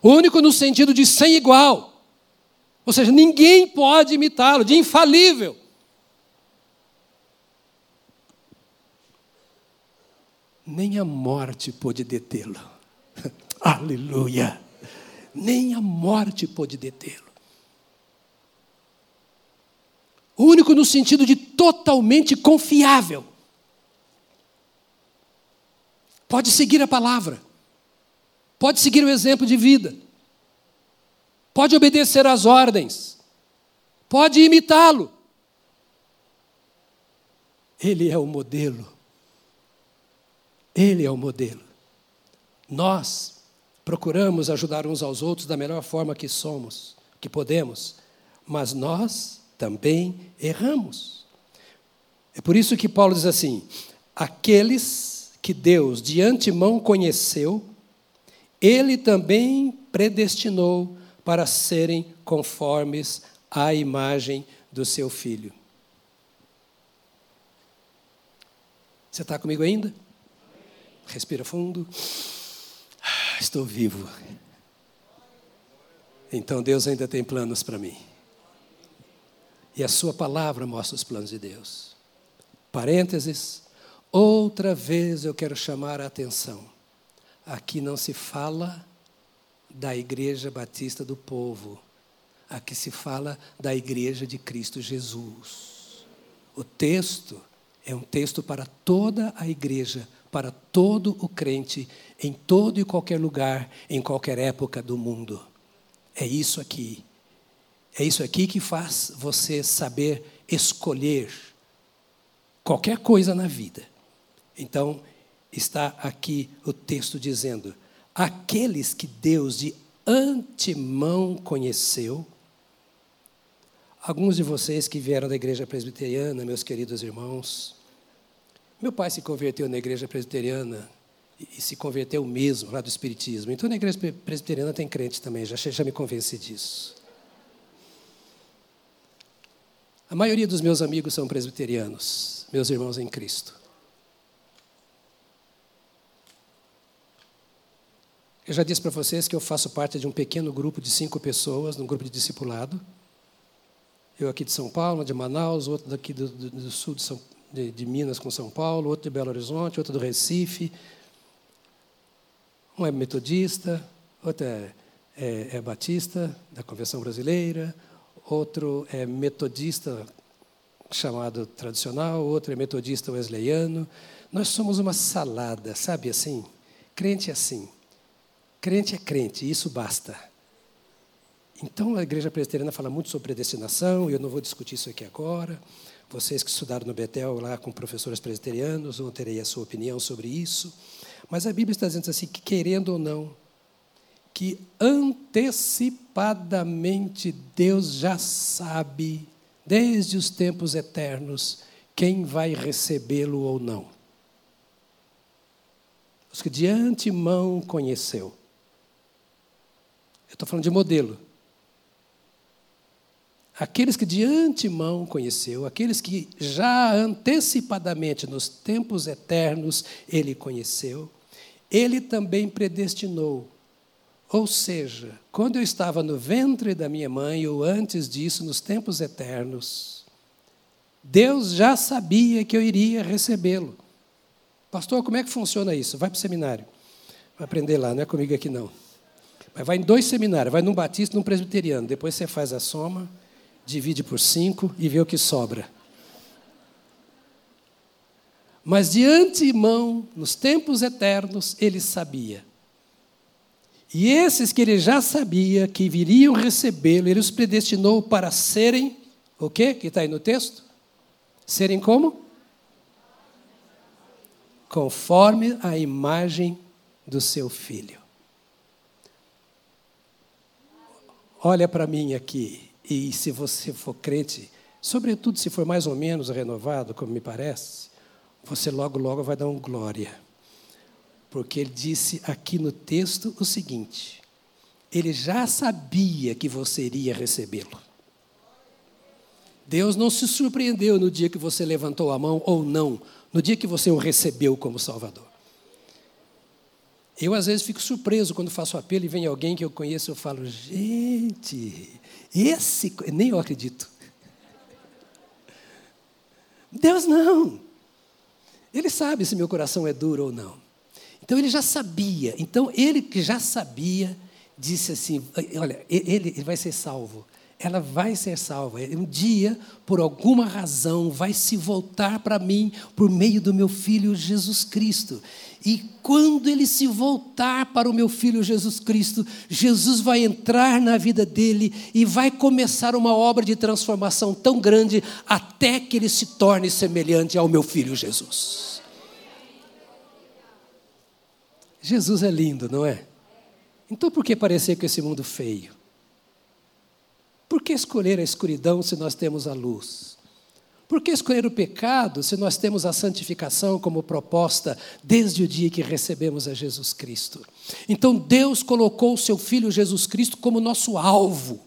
Único no sentido de sem igual. Ou seja, ninguém pode imitá-lo, de infalível. Nem a morte pôde detê-lo. [LAUGHS] Aleluia! Nem a morte pôde detê-lo. Único no sentido de totalmente confiável. Pode seguir a palavra. Pode seguir o exemplo de vida. Pode obedecer às ordens. Pode imitá-lo. Ele é o modelo. Ele é o modelo. Nós procuramos ajudar uns aos outros da melhor forma que somos, que podemos, mas nós também erramos. É por isso que Paulo diz assim: aqueles que Deus de antemão conheceu, ele também predestinou para serem conformes à imagem do seu filho. Você está comigo ainda? Respira fundo. Ah, estou vivo. Então Deus ainda tem planos para mim. E a sua palavra mostra os planos de Deus. Parênteses, outra vez eu quero chamar a atenção. Aqui não se fala da Igreja Batista do Povo. Aqui se fala da Igreja de Cristo Jesus. O texto é um texto para toda a igreja, para todo o crente, em todo e qualquer lugar, em qualquer época do mundo. É isso aqui. É isso aqui que faz você saber escolher qualquer coisa na vida. Então, está aqui o texto dizendo: aqueles que Deus de antemão conheceu, alguns de vocês que vieram da igreja presbiteriana, meus queridos irmãos, meu pai se converteu na igreja presbiteriana e se converteu mesmo lá do Espiritismo. Então, na igreja presbiteriana tem crente também, já, já me convenci disso. A maioria dos meus amigos são presbiterianos, meus irmãos em Cristo. Eu já disse para vocês que eu faço parte de um pequeno grupo de cinco pessoas, um grupo de discipulado. Eu aqui de São Paulo, de Manaus, outro daqui do, do, do sul de, São, de, de, Minas com São Paulo, outro de Belo Horizonte, outro do Recife. Um é metodista, outro é, é, é batista, da Convenção Brasileira, outro é metodista chamado tradicional, outro é metodista wesleyano. Nós somos uma salada, sabe assim? Crente é assim. Crente é crente, isso basta. Então a igreja presbiteriana fala muito sobre predestinação, e eu não vou discutir isso aqui agora. Vocês que estudaram no Betel lá com professores presbiterianos vão ter aí a sua opinião sobre isso. Mas a Bíblia está dizendo assim que querendo ou não, que antecipadamente Deus já sabe, desde os tempos eternos, quem vai recebê-lo ou não. Os que de antemão conheceu. Eu estou falando de modelo. Aqueles que de antemão conheceu, aqueles que já antecipadamente, nos tempos eternos, ele conheceu, ele também predestinou. Ou seja, quando eu estava no ventre da minha mãe, ou antes disso, nos tempos eternos, Deus já sabia que eu iria recebê-lo. Pastor, como é que funciona isso? Vai para o seminário. Vai aprender lá, não é comigo aqui não. Mas vai em dois seminários, vai num batista e num presbiteriano. Depois você faz a soma, divide por cinco e vê o que sobra. Mas de antemão, nos tempos eternos, ele sabia. E esses que ele já sabia que viriam recebê-lo, ele os predestinou para serem, o quê? Que está aí no texto? Serem como? Conforme a imagem do seu filho. Olha para mim aqui, e se você for crente, sobretudo se for mais ou menos renovado, como me parece, você logo, logo vai dar um glória. Porque ele disse aqui no texto o seguinte: ele já sabia que você iria recebê-lo. Deus não se surpreendeu no dia que você levantou a mão ou não, no dia que você o recebeu como Salvador. Eu, às vezes, fico surpreso quando faço apelo e vem alguém que eu conheço eu falo, gente, esse. Nem eu acredito. Deus não. Ele sabe se meu coração é duro ou não. Então ele já sabia. Então ele que já sabia, disse assim: Olha, ele, ele vai ser salvo. Ela vai ser salva. Um dia, por alguma razão, vai se voltar para mim por meio do meu filho Jesus Cristo. E quando ele se voltar para o meu filho Jesus Cristo, Jesus vai entrar na vida dele e vai começar uma obra de transformação tão grande até que ele se torne semelhante ao meu filho Jesus. Jesus é lindo, não é? Então por que parecer com esse mundo feio? Por que escolher a escuridão se nós temos a luz? Por que escolher o pecado se nós temos a santificação como proposta desde o dia que recebemos a Jesus Cristo? Então Deus colocou o seu Filho Jesus Cristo como nosso alvo.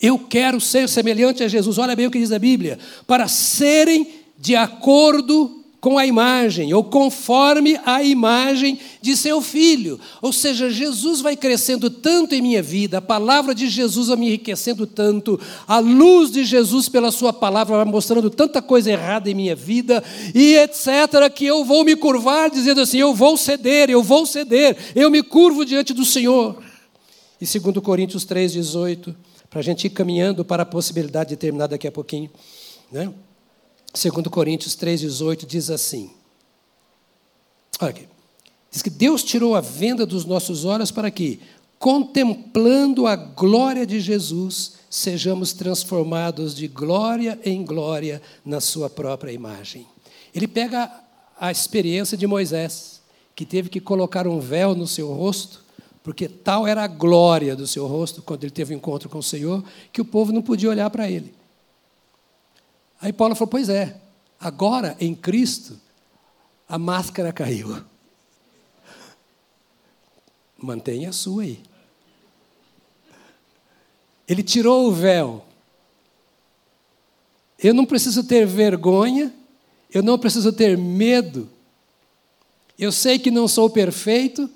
Eu quero ser semelhante a Jesus, olha bem o que diz a Bíblia, para serem de acordo com a imagem, ou conforme a imagem de seu filho. Ou seja, Jesus vai crescendo tanto em minha vida, a palavra de Jesus vai me enriquecendo tanto, a luz de Jesus pela sua palavra vai mostrando tanta coisa errada em minha vida, e etc., que eu vou me curvar dizendo assim: eu vou ceder, eu vou ceder, eu me curvo diante do Senhor. E segundo Coríntios 3,18, para a gente ir caminhando para a possibilidade de terminar daqui a pouquinho, né? Segundo Coríntios 3,18 diz assim. Olha aqui. Diz que Deus tirou a venda dos nossos olhos para que, contemplando a glória de Jesus, sejamos transformados de glória em glória na sua própria imagem. Ele pega a experiência de Moisés, que teve que colocar um véu no seu rosto, porque tal era a glória do seu rosto quando ele teve um encontro com o Senhor, que o povo não podia olhar para ele. Aí Paulo falou: Pois é, agora em Cristo a máscara caiu. [LAUGHS] Mantenha a sua aí. Ele tirou o véu. Eu não preciso ter vergonha, eu não preciso ter medo. Eu sei que não sou perfeito,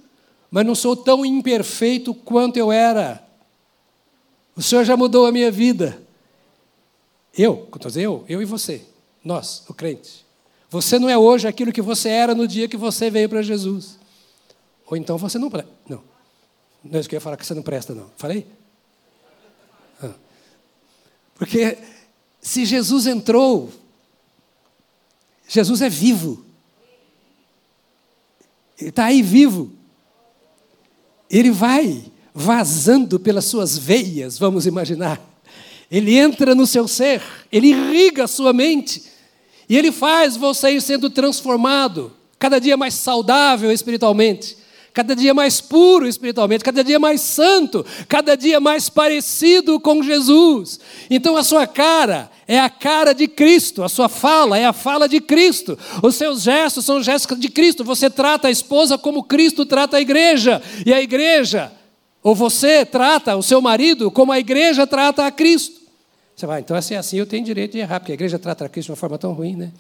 mas não sou tão imperfeito quanto eu era. O Senhor já mudou a minha vida. Eu, eu, eu e você, nós, o crente. Você não é hoje aquilo que você era no dia que você veio para Jesus. Ou então você não presta. Não. Não é isso que eu ia falar que você não presta, não. Falei? Ah. Porque se Jesus entrou, Jesus é vivo. Ele está aí vivo. Ele vai vazando pelas suas veias, vamos imaginar. Ele entra no seu ser, ele irriga a sua mente, e ele faz você ir sendo transformado, cada dia mais saudável espiritualmente, cada dia mais puro espiritualmente, cada dia mais santo, cada dia mais parecido com Jesus. Então a sua cara é a cara de Cristo, a sua fala é a fala de Cristo, os seus gestos são gestos de Cristo. Você trata a esposa como Cristo trata a igreja, e a igreja, ou você trata o seu marido como a igreja trata a Cristo. Você vai, então é assim eu tenho direito de errar, porque a igreja trata a Cristo de uma forma tão ruim, né?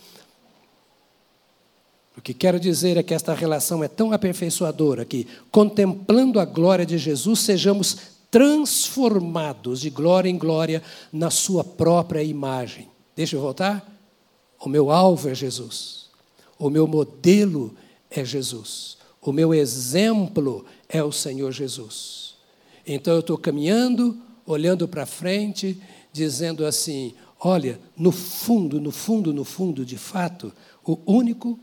O que quero dizer é que esta relação é tão aperfeiçoadora que, contemplando a glória de Jesus, sejamos transformados de glória em glória na Sua própria imagem. Deixa eu voltar? O meu alvo é Jesus. O meu modelo é Jesus. O meu exemplo é o Senhor Jesus. Então eu estou caminhando, olhando para frente, dizendo assim: olha, no fundo, no fundo, no fundo, de fato, o único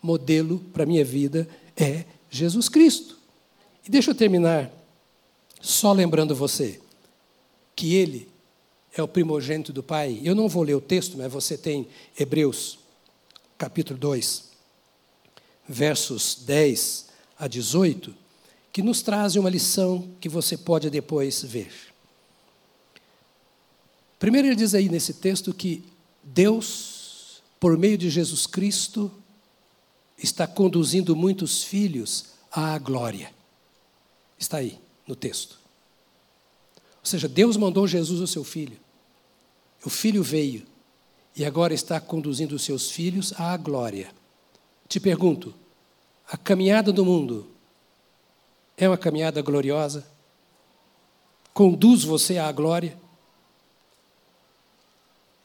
modelo para a minha vida é Jesus Cristo. E deixa eu terminar só lembrando você que Ele é o primogênito do Pai. Eu não vou ler o texto, mas você tem Hebreus, capítulo 2, versos 10 a 18, que nos trazem uma lição que você pode depois ver. Primeiro, ele diz aí nesse texto que Deus, por meio de Jesus Cristo, está conduzindo muitos filhos à glória. Está aí no texto. Ou seja, Deus mandou Jesus, o seu filho. O filho veio e agora está conduzindo os seus filhos à glória. Te pergunto, a caminhada do mundo é uma caminhada gloriosa? Conduz você à glória?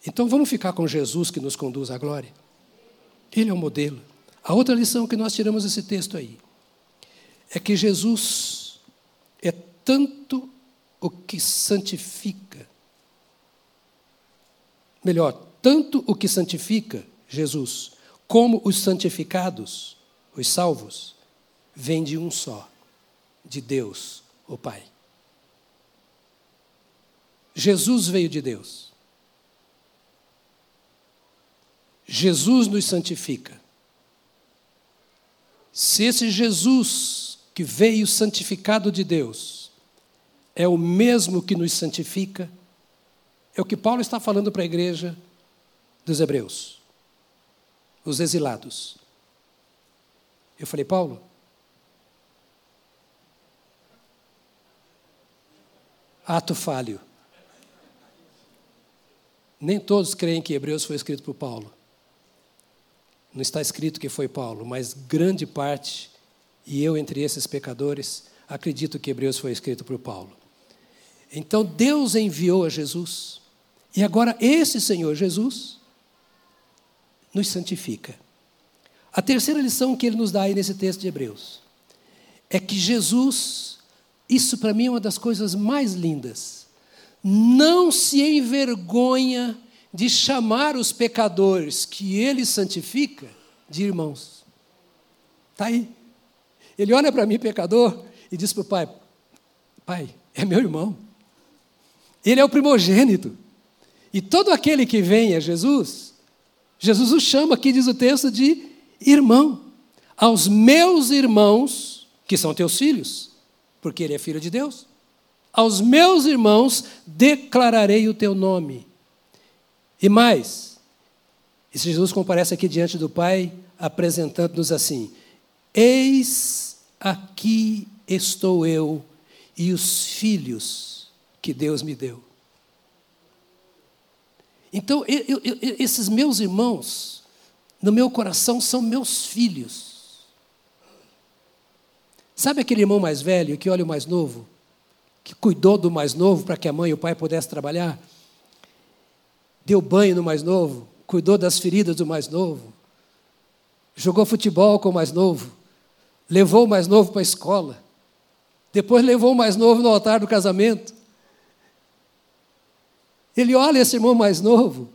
Então vamos ficar com Jesus que nos conduz à glória. Ele é o modelo. A outra lição que nós tiramos desse texto aí é que Jesus é tanto o que santifica, melhor, tanto o que santifica Jesus, como os santificados, os salvos, vêm de um só, de Deus, o Pai. Jesus veio de Deus. Jesus nos santifica. Se esse Jesus que veio santificado de Deus é o mesmo que nos santifica, é o que Paulo está falando para a igreja dos Hebreus, os exilados. Eu falei, Paulo, ato falho. Nem todos creem que Hebreus foi escrito por Paulo. Não está escrito que foi Paulo, mas grande parte, e eu entre esses pecadores, acredito que Hebreus foi escrito por Paulo. Então Deus enviou a Jesus, e agora esse Senhor Jesus nos santifica. A terceira lição que ele nos dá aí nesse texto de Hebreus é que Jesus, isso para mim é uma das coisas mais lindas, não se envergonha de chamar os pecadores que ele santifica de irmãos. Está aí. Ele olha para mim, pecador, e diz para o pai: Pai, é meu irmão. Ele é o primogênito. E todo aquele que vem a Jesus, Jesus o chama, aqui diz o texto, de irmão. Aos meus irmãos, que são teus filhos, porque ele é filho de Deus. Aos meus irmãos declararei o teu nome. E mais, Jesus comparece aqui diante do Pai, apresentando-nos assim: Eis aqui estou eu e os filhos que Deus me deu. Então, eu, eu, esses meus irmãos, no meu coração, são meus filhos. Sabe aquele irmão mais velho que olha o mais novo? Que cuidou do mais novo para que a mãe e o pai pudessem trabalhar? Deu banho no mais novo, cuidou das feridas do mais novo, jogou futebol com o mais novo, levou o mais novo para a escola, depois levou o mais novo no altar do casamento. Ele olha esse irmão mais novo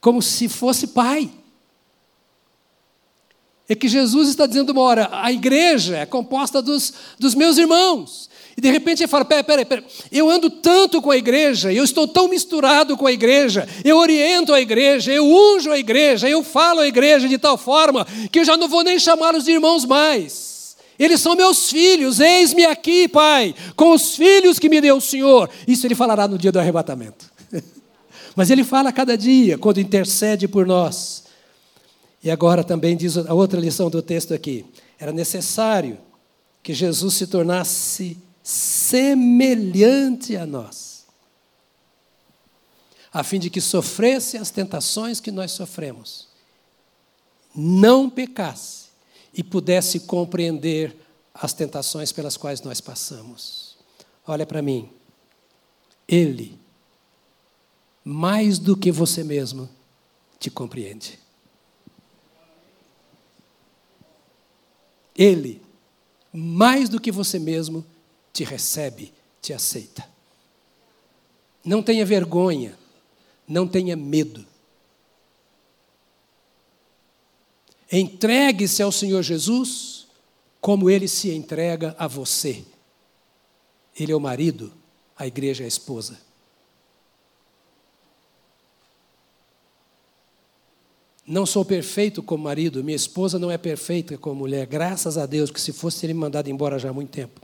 como se fosse pai. É que Jesus está dizendo uma hora: a igreja é composta dos, dos meus irmãos. E de repente ele fala: peraí, peraí, peraí, eu ando tanto com a igreja, eu estou tão misturado com a igreja, eu oriento a igreja, eu unjo a igreja, eu falo a igreja de tal forma que eu já não vou nem chamá-los de irmãos mais. Eles são meus filhos, eis-me aqui, Pai, com os filhos que me deu o Senhor. Isso ele falará no dia do arrebatamento. [LAUGHS] Mas ele fala a cada dia, quando intercede por nós. E agora também diz a outra lição do texto aqui: era necessário que Jesus se tornasse semelhante a nós, a fim de que sofresse as tentações que nós sofremos, não pecasse e pudesse compreender as tentações pelas quais nós passamos. Olha para mim, Ele, mais do que você mesmo, te compreende. Ele, mais do que você mesmo, te recebe, te aceita. Não tenha vergonha, não tenha medo. Entregue-se ao Senhor Jesus como ele se entrega a você. Ele é o marido, a igreja é a esposa. Não sou perfeito como marido, minha esposa não é perfeita como mulher, graças a Deus, que se fosse teria me mandado embora já há muito tempo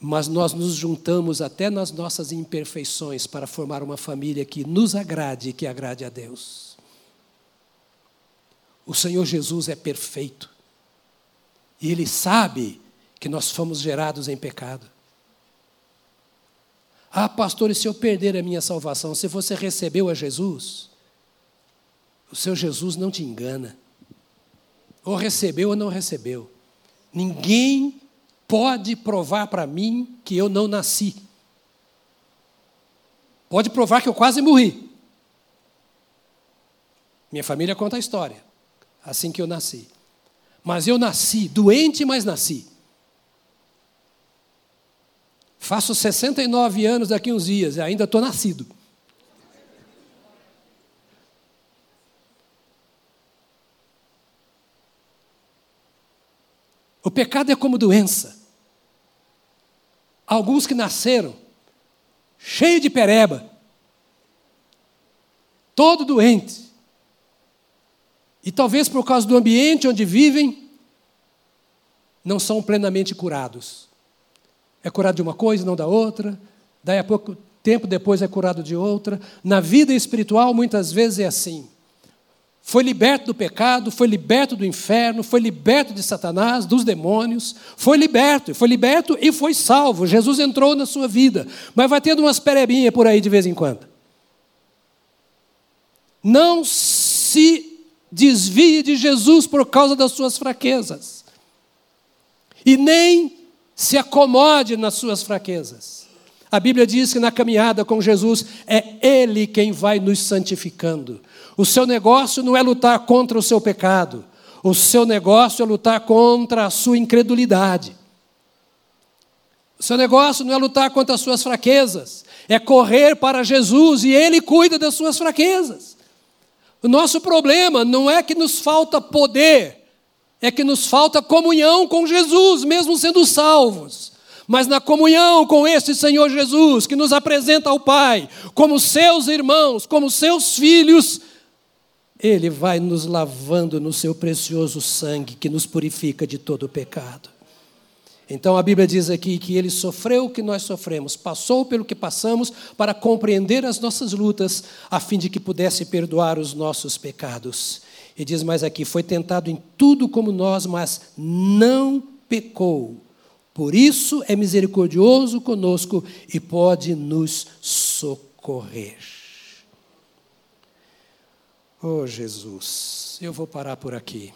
mas nós nos juntamos até nas nossas imperfeições para formar uma família que nos agrade e que agrade a Deus. O Senhor Jesus é perfeito. E Ele sabe que nós fomos gerados em pecado. Ah, pastor, e se eu perder a minha salvação? Se você recebeu a Jesus, o seu Jesus não te engana. Ou recebeu ou não recebeu. Ninguém pode provar para mim que eu não nasci. Pode provar que eu quase morri. Minha família conta a história, assim que eu nasci. Mas eu nasci doente, mas nasci. Faço 69 anos daqui uns dias e ainda estou nascido. O pecado é como doença alguns que nasceram cheio de pereba, todo doente. E talvez por causa do ambiente onde vivem, não são plenamente curados. É curado de uma coisa, não da outra, daí a pouco tempo depois é curado de outra. Na vida espiritual, muitas vezes é assim foi liberto do pecado, foi liberto do inferno, foi liberto de Satanás, dos demônios, foi liberto, foi liberto e foi salvo. Jesus entrou na sua vida, mas vai tendo umas perebinhas por aí de vez em quando. Não se desvie de Jesus por causa das suas fraquezas, e nem se acomode nas suas fraquezas. A Bíblia diz que na caminhada com Jesus é Ele quem vai nos santificando. O seu negócio não é lutar contra o seu pecado. O seu negócio é lutar contra a sua incredulidade. O seu negócio não é lutar contra as suas fraquezas, é correr para Jesus e Ele cuida das suas fraquezas. O nosso problema não é que nos falta poder, é que nos falta comunhão com Jesus, mesmo sendo salvos. Mas na comunhão com esse Senhor Jesus, que nos apresenta ao Pai, como seus irmãos, como seus filhos, ele vai nos lavando no seu precioso sangue que nos purifica de todo o pecado. Então a Bíblia diz aqui que ele sofreu o que nós sofremos, passou pelo que passamos para compreender as nossas lutas, a fim de que pudesse perdoar os nossos pecados. E diz mais aqui: foi tentado em tudo como nós, mas não pecou. Por isso é misericordioso conosco e pode nos socorrer. Oh Jesus, eu vou parar por aqui.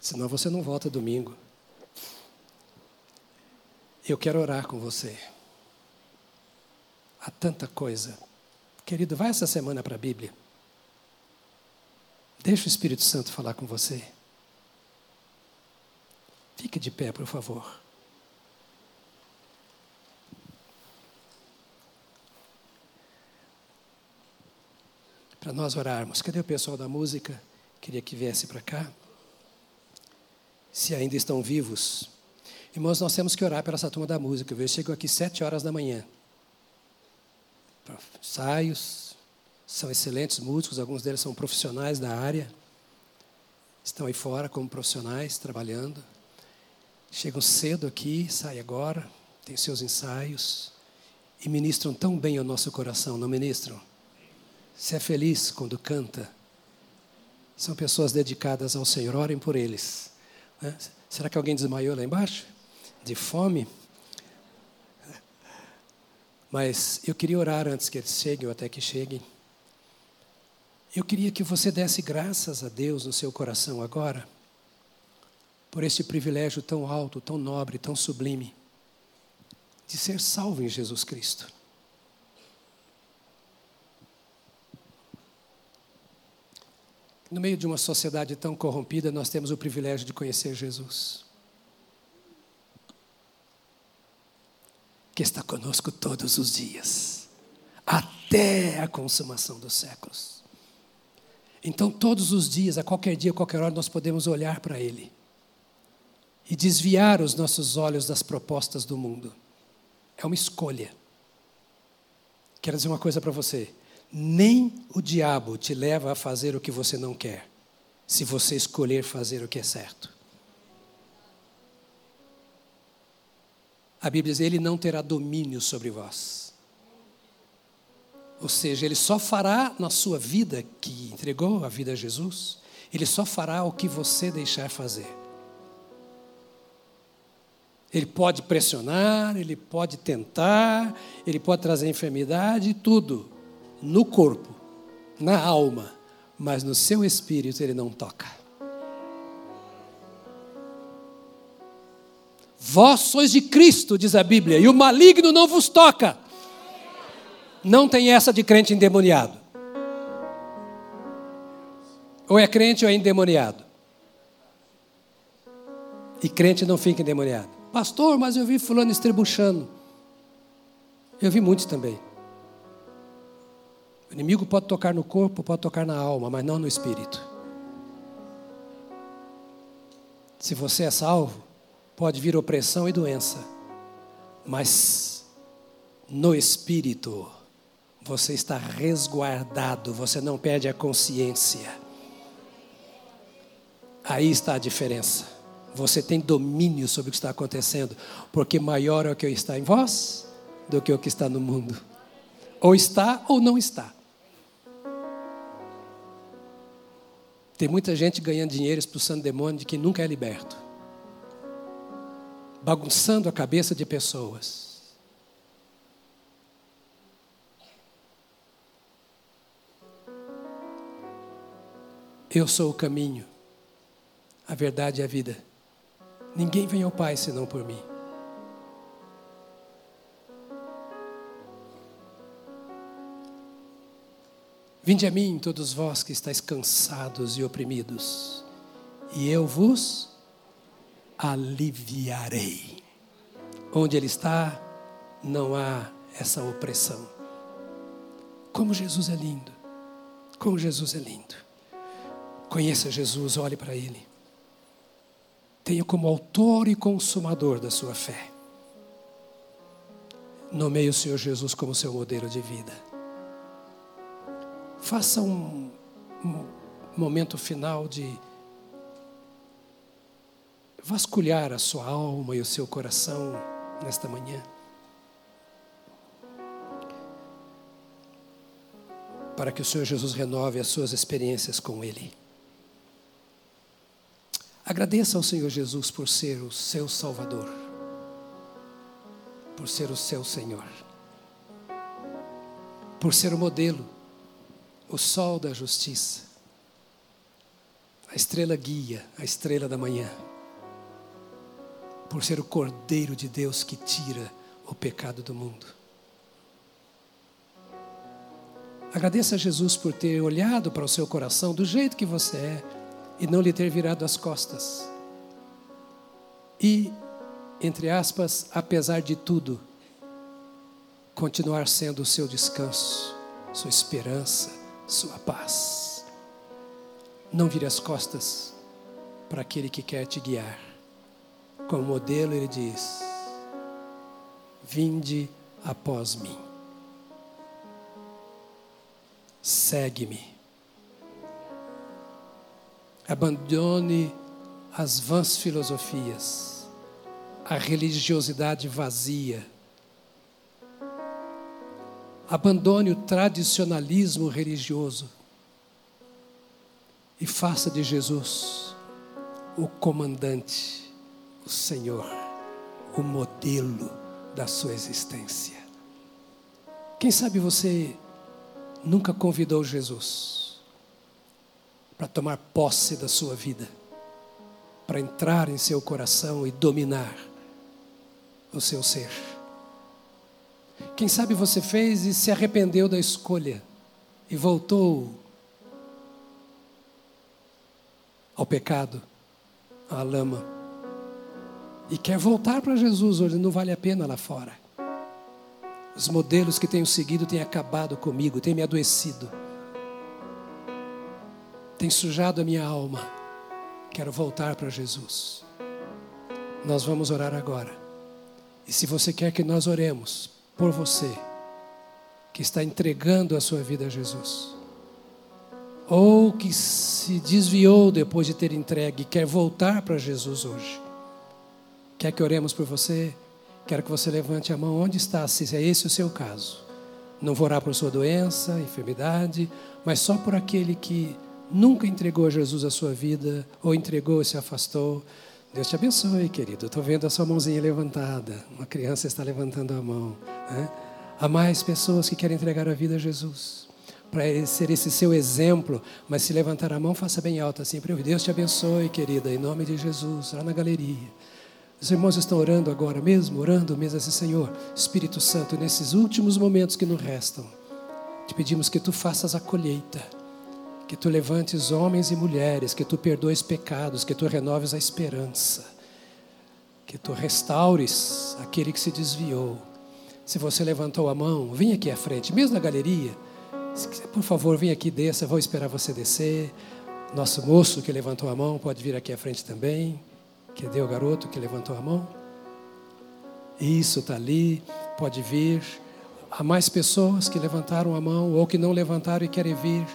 Senão você não volta domingo. Eu quero orar com você. Há tanta coisa. Querido, vai essa semana para a Bíblia. Deixa o Espírito Santo falar com você. Fique de pé, por favor. Para nós orarmos. Cadê o pessoal da música? Queria que viesse para cá. se ainda estão vivos. Irmãos, nós temos que orar pela essa turma da música. Eu chego aqui sete horas da manhã. Ensaios, são excelentes músicos, alguns deles são profissionais da área, estão aí fora como profissionais, trabalhando. Chegam cedo aqui, saem agora, têm seus ensaios e ministram tão bem ao nosso coração, não ministram? Se é feliz quando canta. São pessoas dedicadas ao Senhor, orem por eles. Né? Será que alguém desmaiou lá embaixo? De fome? Mas eu queria orar antes que eles cheguem, ou até que cheguem. Eu queria que você desse graças a Deus no seu coração agora, por esse privilégio tão alto, tão nobre, tão sublime, de ser salvo em Jesus Cristo. No meio de uma sociedade tão corrompida, nós temos o privilégio de conhecer Jesus. Que está conosco todos os dias, até a consumação dos séculos. Então, todos os dias, a qualquer dia, a qualquer hora, nós podemos olhar para Ele e desviar os nossos olhos das propostas do mundo. É uma escolha. Quero dizer uma coisa para você: nem o diabo te leva a fazer o que você não quer, se você escolher fazer o que é certo. A Bíblia diz: Ele não terá domínio sobre vós. Ou seja, Ele só fará na sua vida, que entregou a vida a Jesus, Ele só fará o que você deixar fazer. Ele pode pressionar, ele pode tentar, ele pode trazer enfermidade, tudo no corpo, na alma, mas no seu espírito ele não toca. Vós sois de Cristo, diz a Bíblia, e o maligno não vos toca. Não tem essa de crente endemoniado. Ou é crente ou é endemoniado. E crente não fica endemoniado. Pastor, mas eu vi fulano estrebuchando. Eu vi muitos também. O inimigo pode tocar no corpo, pode tocar na alma, mas não no espírito. Se você é salvo, pode vir opressão e doença, mas no espírito você está resguardado, você não perde a consciência. Aí está a diferença. Você tem domínio sobre o que está acontecendo, porque maior é o que está em vós do que o que está no mundo. Ou está ou não está. Tem muita gente ganhando dinheiro, expulsando demônio de quem nunca é liberto. Bagunçando a cabeça de pessoas. Eu sou o caminho, a verdade e a vida. Ninguém vem ao Pai senão por mim. Vinde a mim, todos vós que estáis cansados e oprimidos, e eu vos aliviarei. Onde Ele está, não há essa opressão. Como Jesus é lindo, como Jesus é lindo. Conheça Jesus, olhe para Ele. Tenha como autor e consumador da sua fé. Nomeie o Senhor Jesus como seu modelo de vida. Faça um, um momento final de vasculhar a sua alma e o seu coração nesta manhã. Para que o Senhor Jesus renove as suas experiências com Ele. Agradeça ao Senhor Jesus por ser o seu Salvador, por ser o seu Senhor, por ser o modelo o sol da justiça, a estrela guia, a estrela da manhã, por ser o Cordeiro de Deus que tira o pecado do mundo. Agradeça a Jesus por ter olhado para o seu coração do jeito que você é e não lhe ter virado as costas. E, entre aspas, apesar de tudo, continuar sendo o seu descanso, sua esperança, sua paz. Não vire as costas para aquele que quer te guiar. como modelo, ele diz: Vinde após mim. Segue-me. Abandone as vãs filosofias, a religiosidade vazia. Abandone o tradicionalismo religioso e faça de Jesus o comandante, o Senhor, o modelo da sua existência. Quem sabe você nunca convidou Jesus para tomar posse da sua vida, para entrar em seu coração e dominar o seu ser. Quem sabe você fez e se arrependeu da escolha e voltou ao pecado, à lama. E quer voltar para Jesus hoje, não vale a pena lá fora. Os modelos que tenho seguido têm acabado comigo, têm me adoecido, têm sujado a minha alma. Quero voltar para Jesus. Nós vamos orar agora. E se você quer que nós oremos por você, que está entregando a sua vida a Jesus, ou que se desviou depois de ter entregue e quer voltar para Jesus hoje. Quer que oremos por você? Quero que você levante a mão onde está, se é esse o seu caso. Não vou orar por sua doença, enfermidade, mas só por aquele que nunca entregou a Jesus a sua vida, ou entregou e se afastou. Deus te abençoe, querido. Estou vendo a sua mãozinha levantada. Uma criança está levantando a mão. Né? Há mais pessoas que querem entregar a vida a Jesus para ser esse seu exemplo, mas se levantar a mão, faça bem alto assim para eu. Deus te abençoe, querida, em nome de Jesus, lá na galeria. Os irmãos estão orando agora mesmo, orando mesmo assim, Senhor, Espírito Santo, nesses últimos momentos que nos restam, te pedimos que tu faças a colheita, que tu levantes homens e mulheres, que tu perdoes pecados, que tu renoves a esperança, que tu restaures aquele que se desviou. Se você levantou a mão, vem aqui à frente, mesmo na galeria por favor, vem aqui, desça, vou esperar você descer. Nosso moço que levantou a mão pode vir aqui à frente também. Cadê o garoto que levantou a mão? Isso, está ali, pode vir. Há mais pessoas que levantaram a mão ou que não levantaram e querem vir.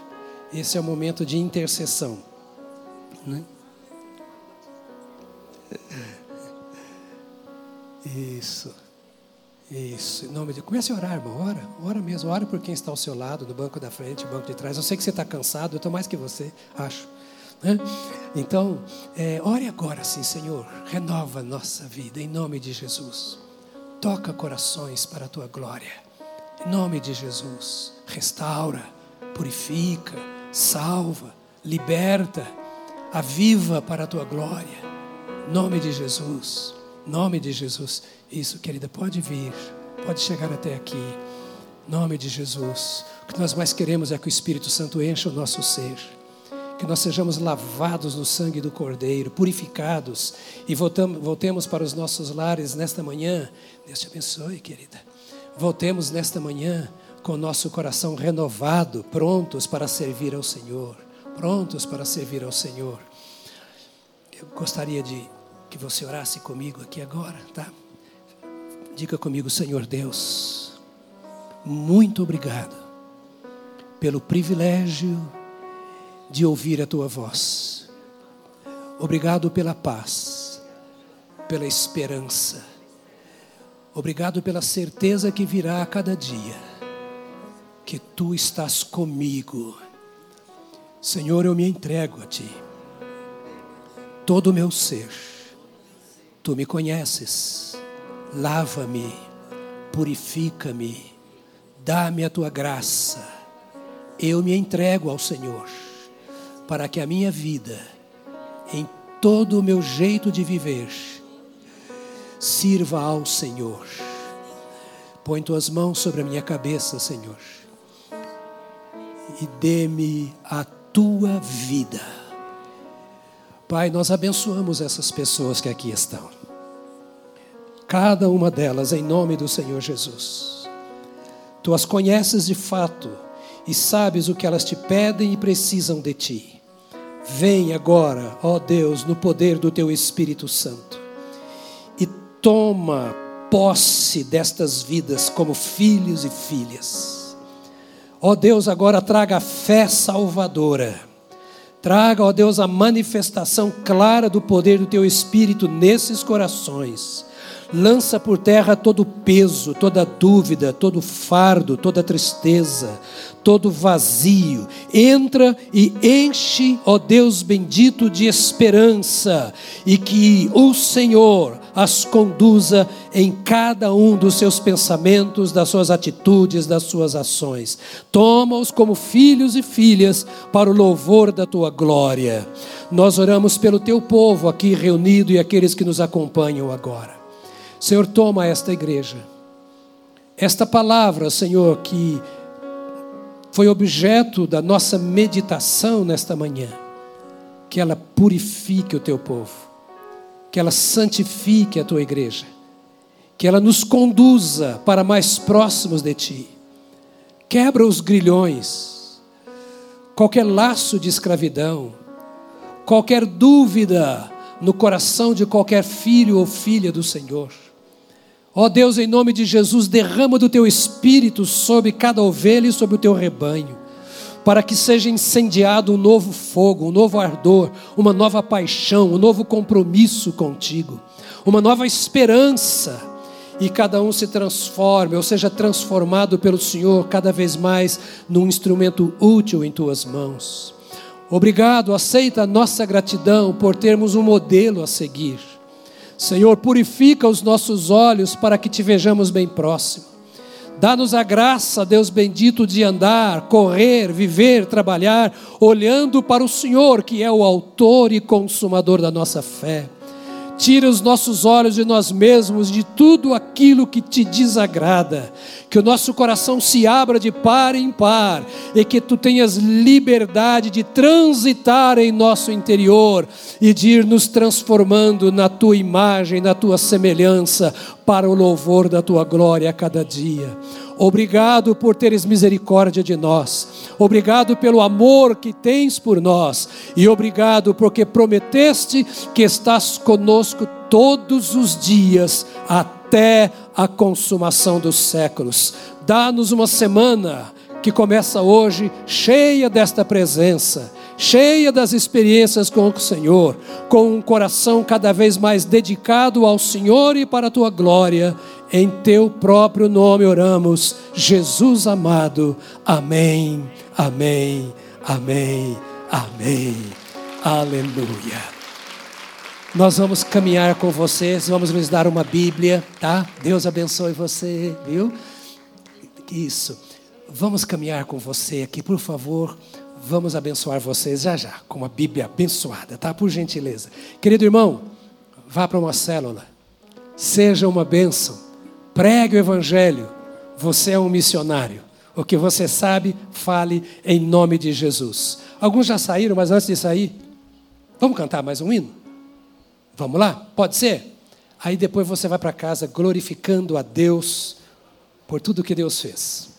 Esse é o momento de intercessão. Né? Isso. Isso, em nome de Comece a orar, irmão. Ora, ora mesmo. Ora por quem está ao seu lado, no banco da frente, no banco de trás. Eu sei que você está cansado, eu estou mais que você, acho. Né? Então, é, ore agora sim, Senhor. Renova a nossa vida, em nome de Jesus. Toca corações para a tua glória. Em nome de Jesus. Restaura, purifica, salva, liberta, aviva para a tua glória. Nome de Jesus. Nome de Jesus. Isso, querida, pode vir, pode chegar até aqui. Nome de Jesus. O que nós mais queremos é que o Espírito Santo encha o nosso ser. Que nós sejamos lavados no sangue do Cordeiro, purificados e voltemos para os nossos lares nesta manhã. Deus te abençoe, querida. Voltemos nesta manhã com nosso coração renovado, prontos para servir ao Senhor. Prontos para servir ao Senhor. Eu gostaria de que você orasse comigo aqui agora, tá? Diga comigo, Senhor Deus, muito obrigado pelo privilégio de ouvir a tua voz. Obrigado pela paz, pela esperança. Obrigado pela certeza que virá a cada dia, que tu estás comigo. Senhor, eu me entrego a ti, todo o meu ser. Tu me conheces lava-me, purifica-me, dá-me a tua graça. Eu me entrego ao Senhor, para que a minha vida, em todo o meu jeito de viver, sirva ao Senhor. Põe tuas mãos sobre a minha cabeça, Senhor, e dê-me a tua vida. Pai, nós abençoamos essas pessoas que aqui estão cada uma delas em nome do Senhor Jesus. Tu as conheces de fato e sabes o que elas te pedem e precisam de ti. Vem agora, ó Deus, no poder do teu Espírito Santo toma posse destas vidas como filhos e filhas. Ó Deus, agora traga a fé salvadora. Traga, ó Deus, a manifestação clara do poder do teu Espírito nesses corações lança por terra todo peso, toda dúvida, todo fardo, toda tristeza, todo vazio. Entra e enche, ó Deus bendito, de esperança, e que o Senhor as conduza em cada um dos seus pensamentos, das suas atitudes, das suas ações. Toma-os como filhos e filhas para o louvor da tua glória. Nós oramos pelo teu povo aqui reunido e aqueles que nos acompanham agora. Senhor, toma esta igreja. Esta palavra, Senhor, que foi objeto da nossa meditação nesta manhã, que ela purifique o teu povo, que ela santifique a tua igreja, que ela nos conduza para mais próximos de ti. Quebra os grilhões, qualquer laço de escravidão, qualquer dúvida no coração de qualquer filho ou filha do Senhor. Ó oh Deus, em nome de Jesus, derrama do teu espírito sobre cada ovelha e sobre o teu rebanho, para que seja incendiado um novo fogo, um novo ardor, uma nova paixão, um novo compromisso contigo, uma nova esperança, e cada um se transforme, ou seja transformado pelo Senhor cada vez mais num instrumento útil em tuas mãos. Obrigado, aceita a nossa gratidão por termos um modelo a seguir Senhor, purifica os nossos olhos para que te vejamos bem próximo. Dá-nos a graça, Deus bendito, de andar, correr, viver, trabalhar, olhando para o Senhor, que é o autor e consumador da nossa fé. Tira os nossos olhos de nós mesmos, de tudo aquilo que te desagrada. Que o nosso coração se abra de par em par e que tu tenhas liberdade de transitar em nosso interior e de ir nos transformando na tua imagem, na tua semelhança, para o louvor da tua glória a cada dia. Obrigado por teres misericórdia de nós. Obrigado pelo amor que tens por nós. E obrigado porque prometeste que estás conosco todos os dias até a consumação dos séculos. Dá-nos uma semana que começa hoje cheia desta presença cheia das experiências com o Senhor, com um coração cada vez mais dedicado ao Senhor e para a tua glória. Em teu próprio nome oramos, Jesus amado. Amém, amém, amém, amém. Aleluia. Nós vamos caminhar com vocês, vamos lhes dar uma Bíblia, tá? Deus abençoe você, viu? Isso. Vamos caminhar com você aqui, por favor. Vamos abençoar vocês já já, com uma Bíblia abençoada, tá? Por gentileza. Querido irmão, vá para uma célula. Seja uma bênção Pregue o Evangelho. Você é um missionário. O que você sabe, fale em nome de Jesus. Alguns já saíram, mas antes de sair, vamos cantar mais um hino? Vamos lá? Pode ser? Aí depois você vai para casa glorificando a Deus por tudo que Deus fez.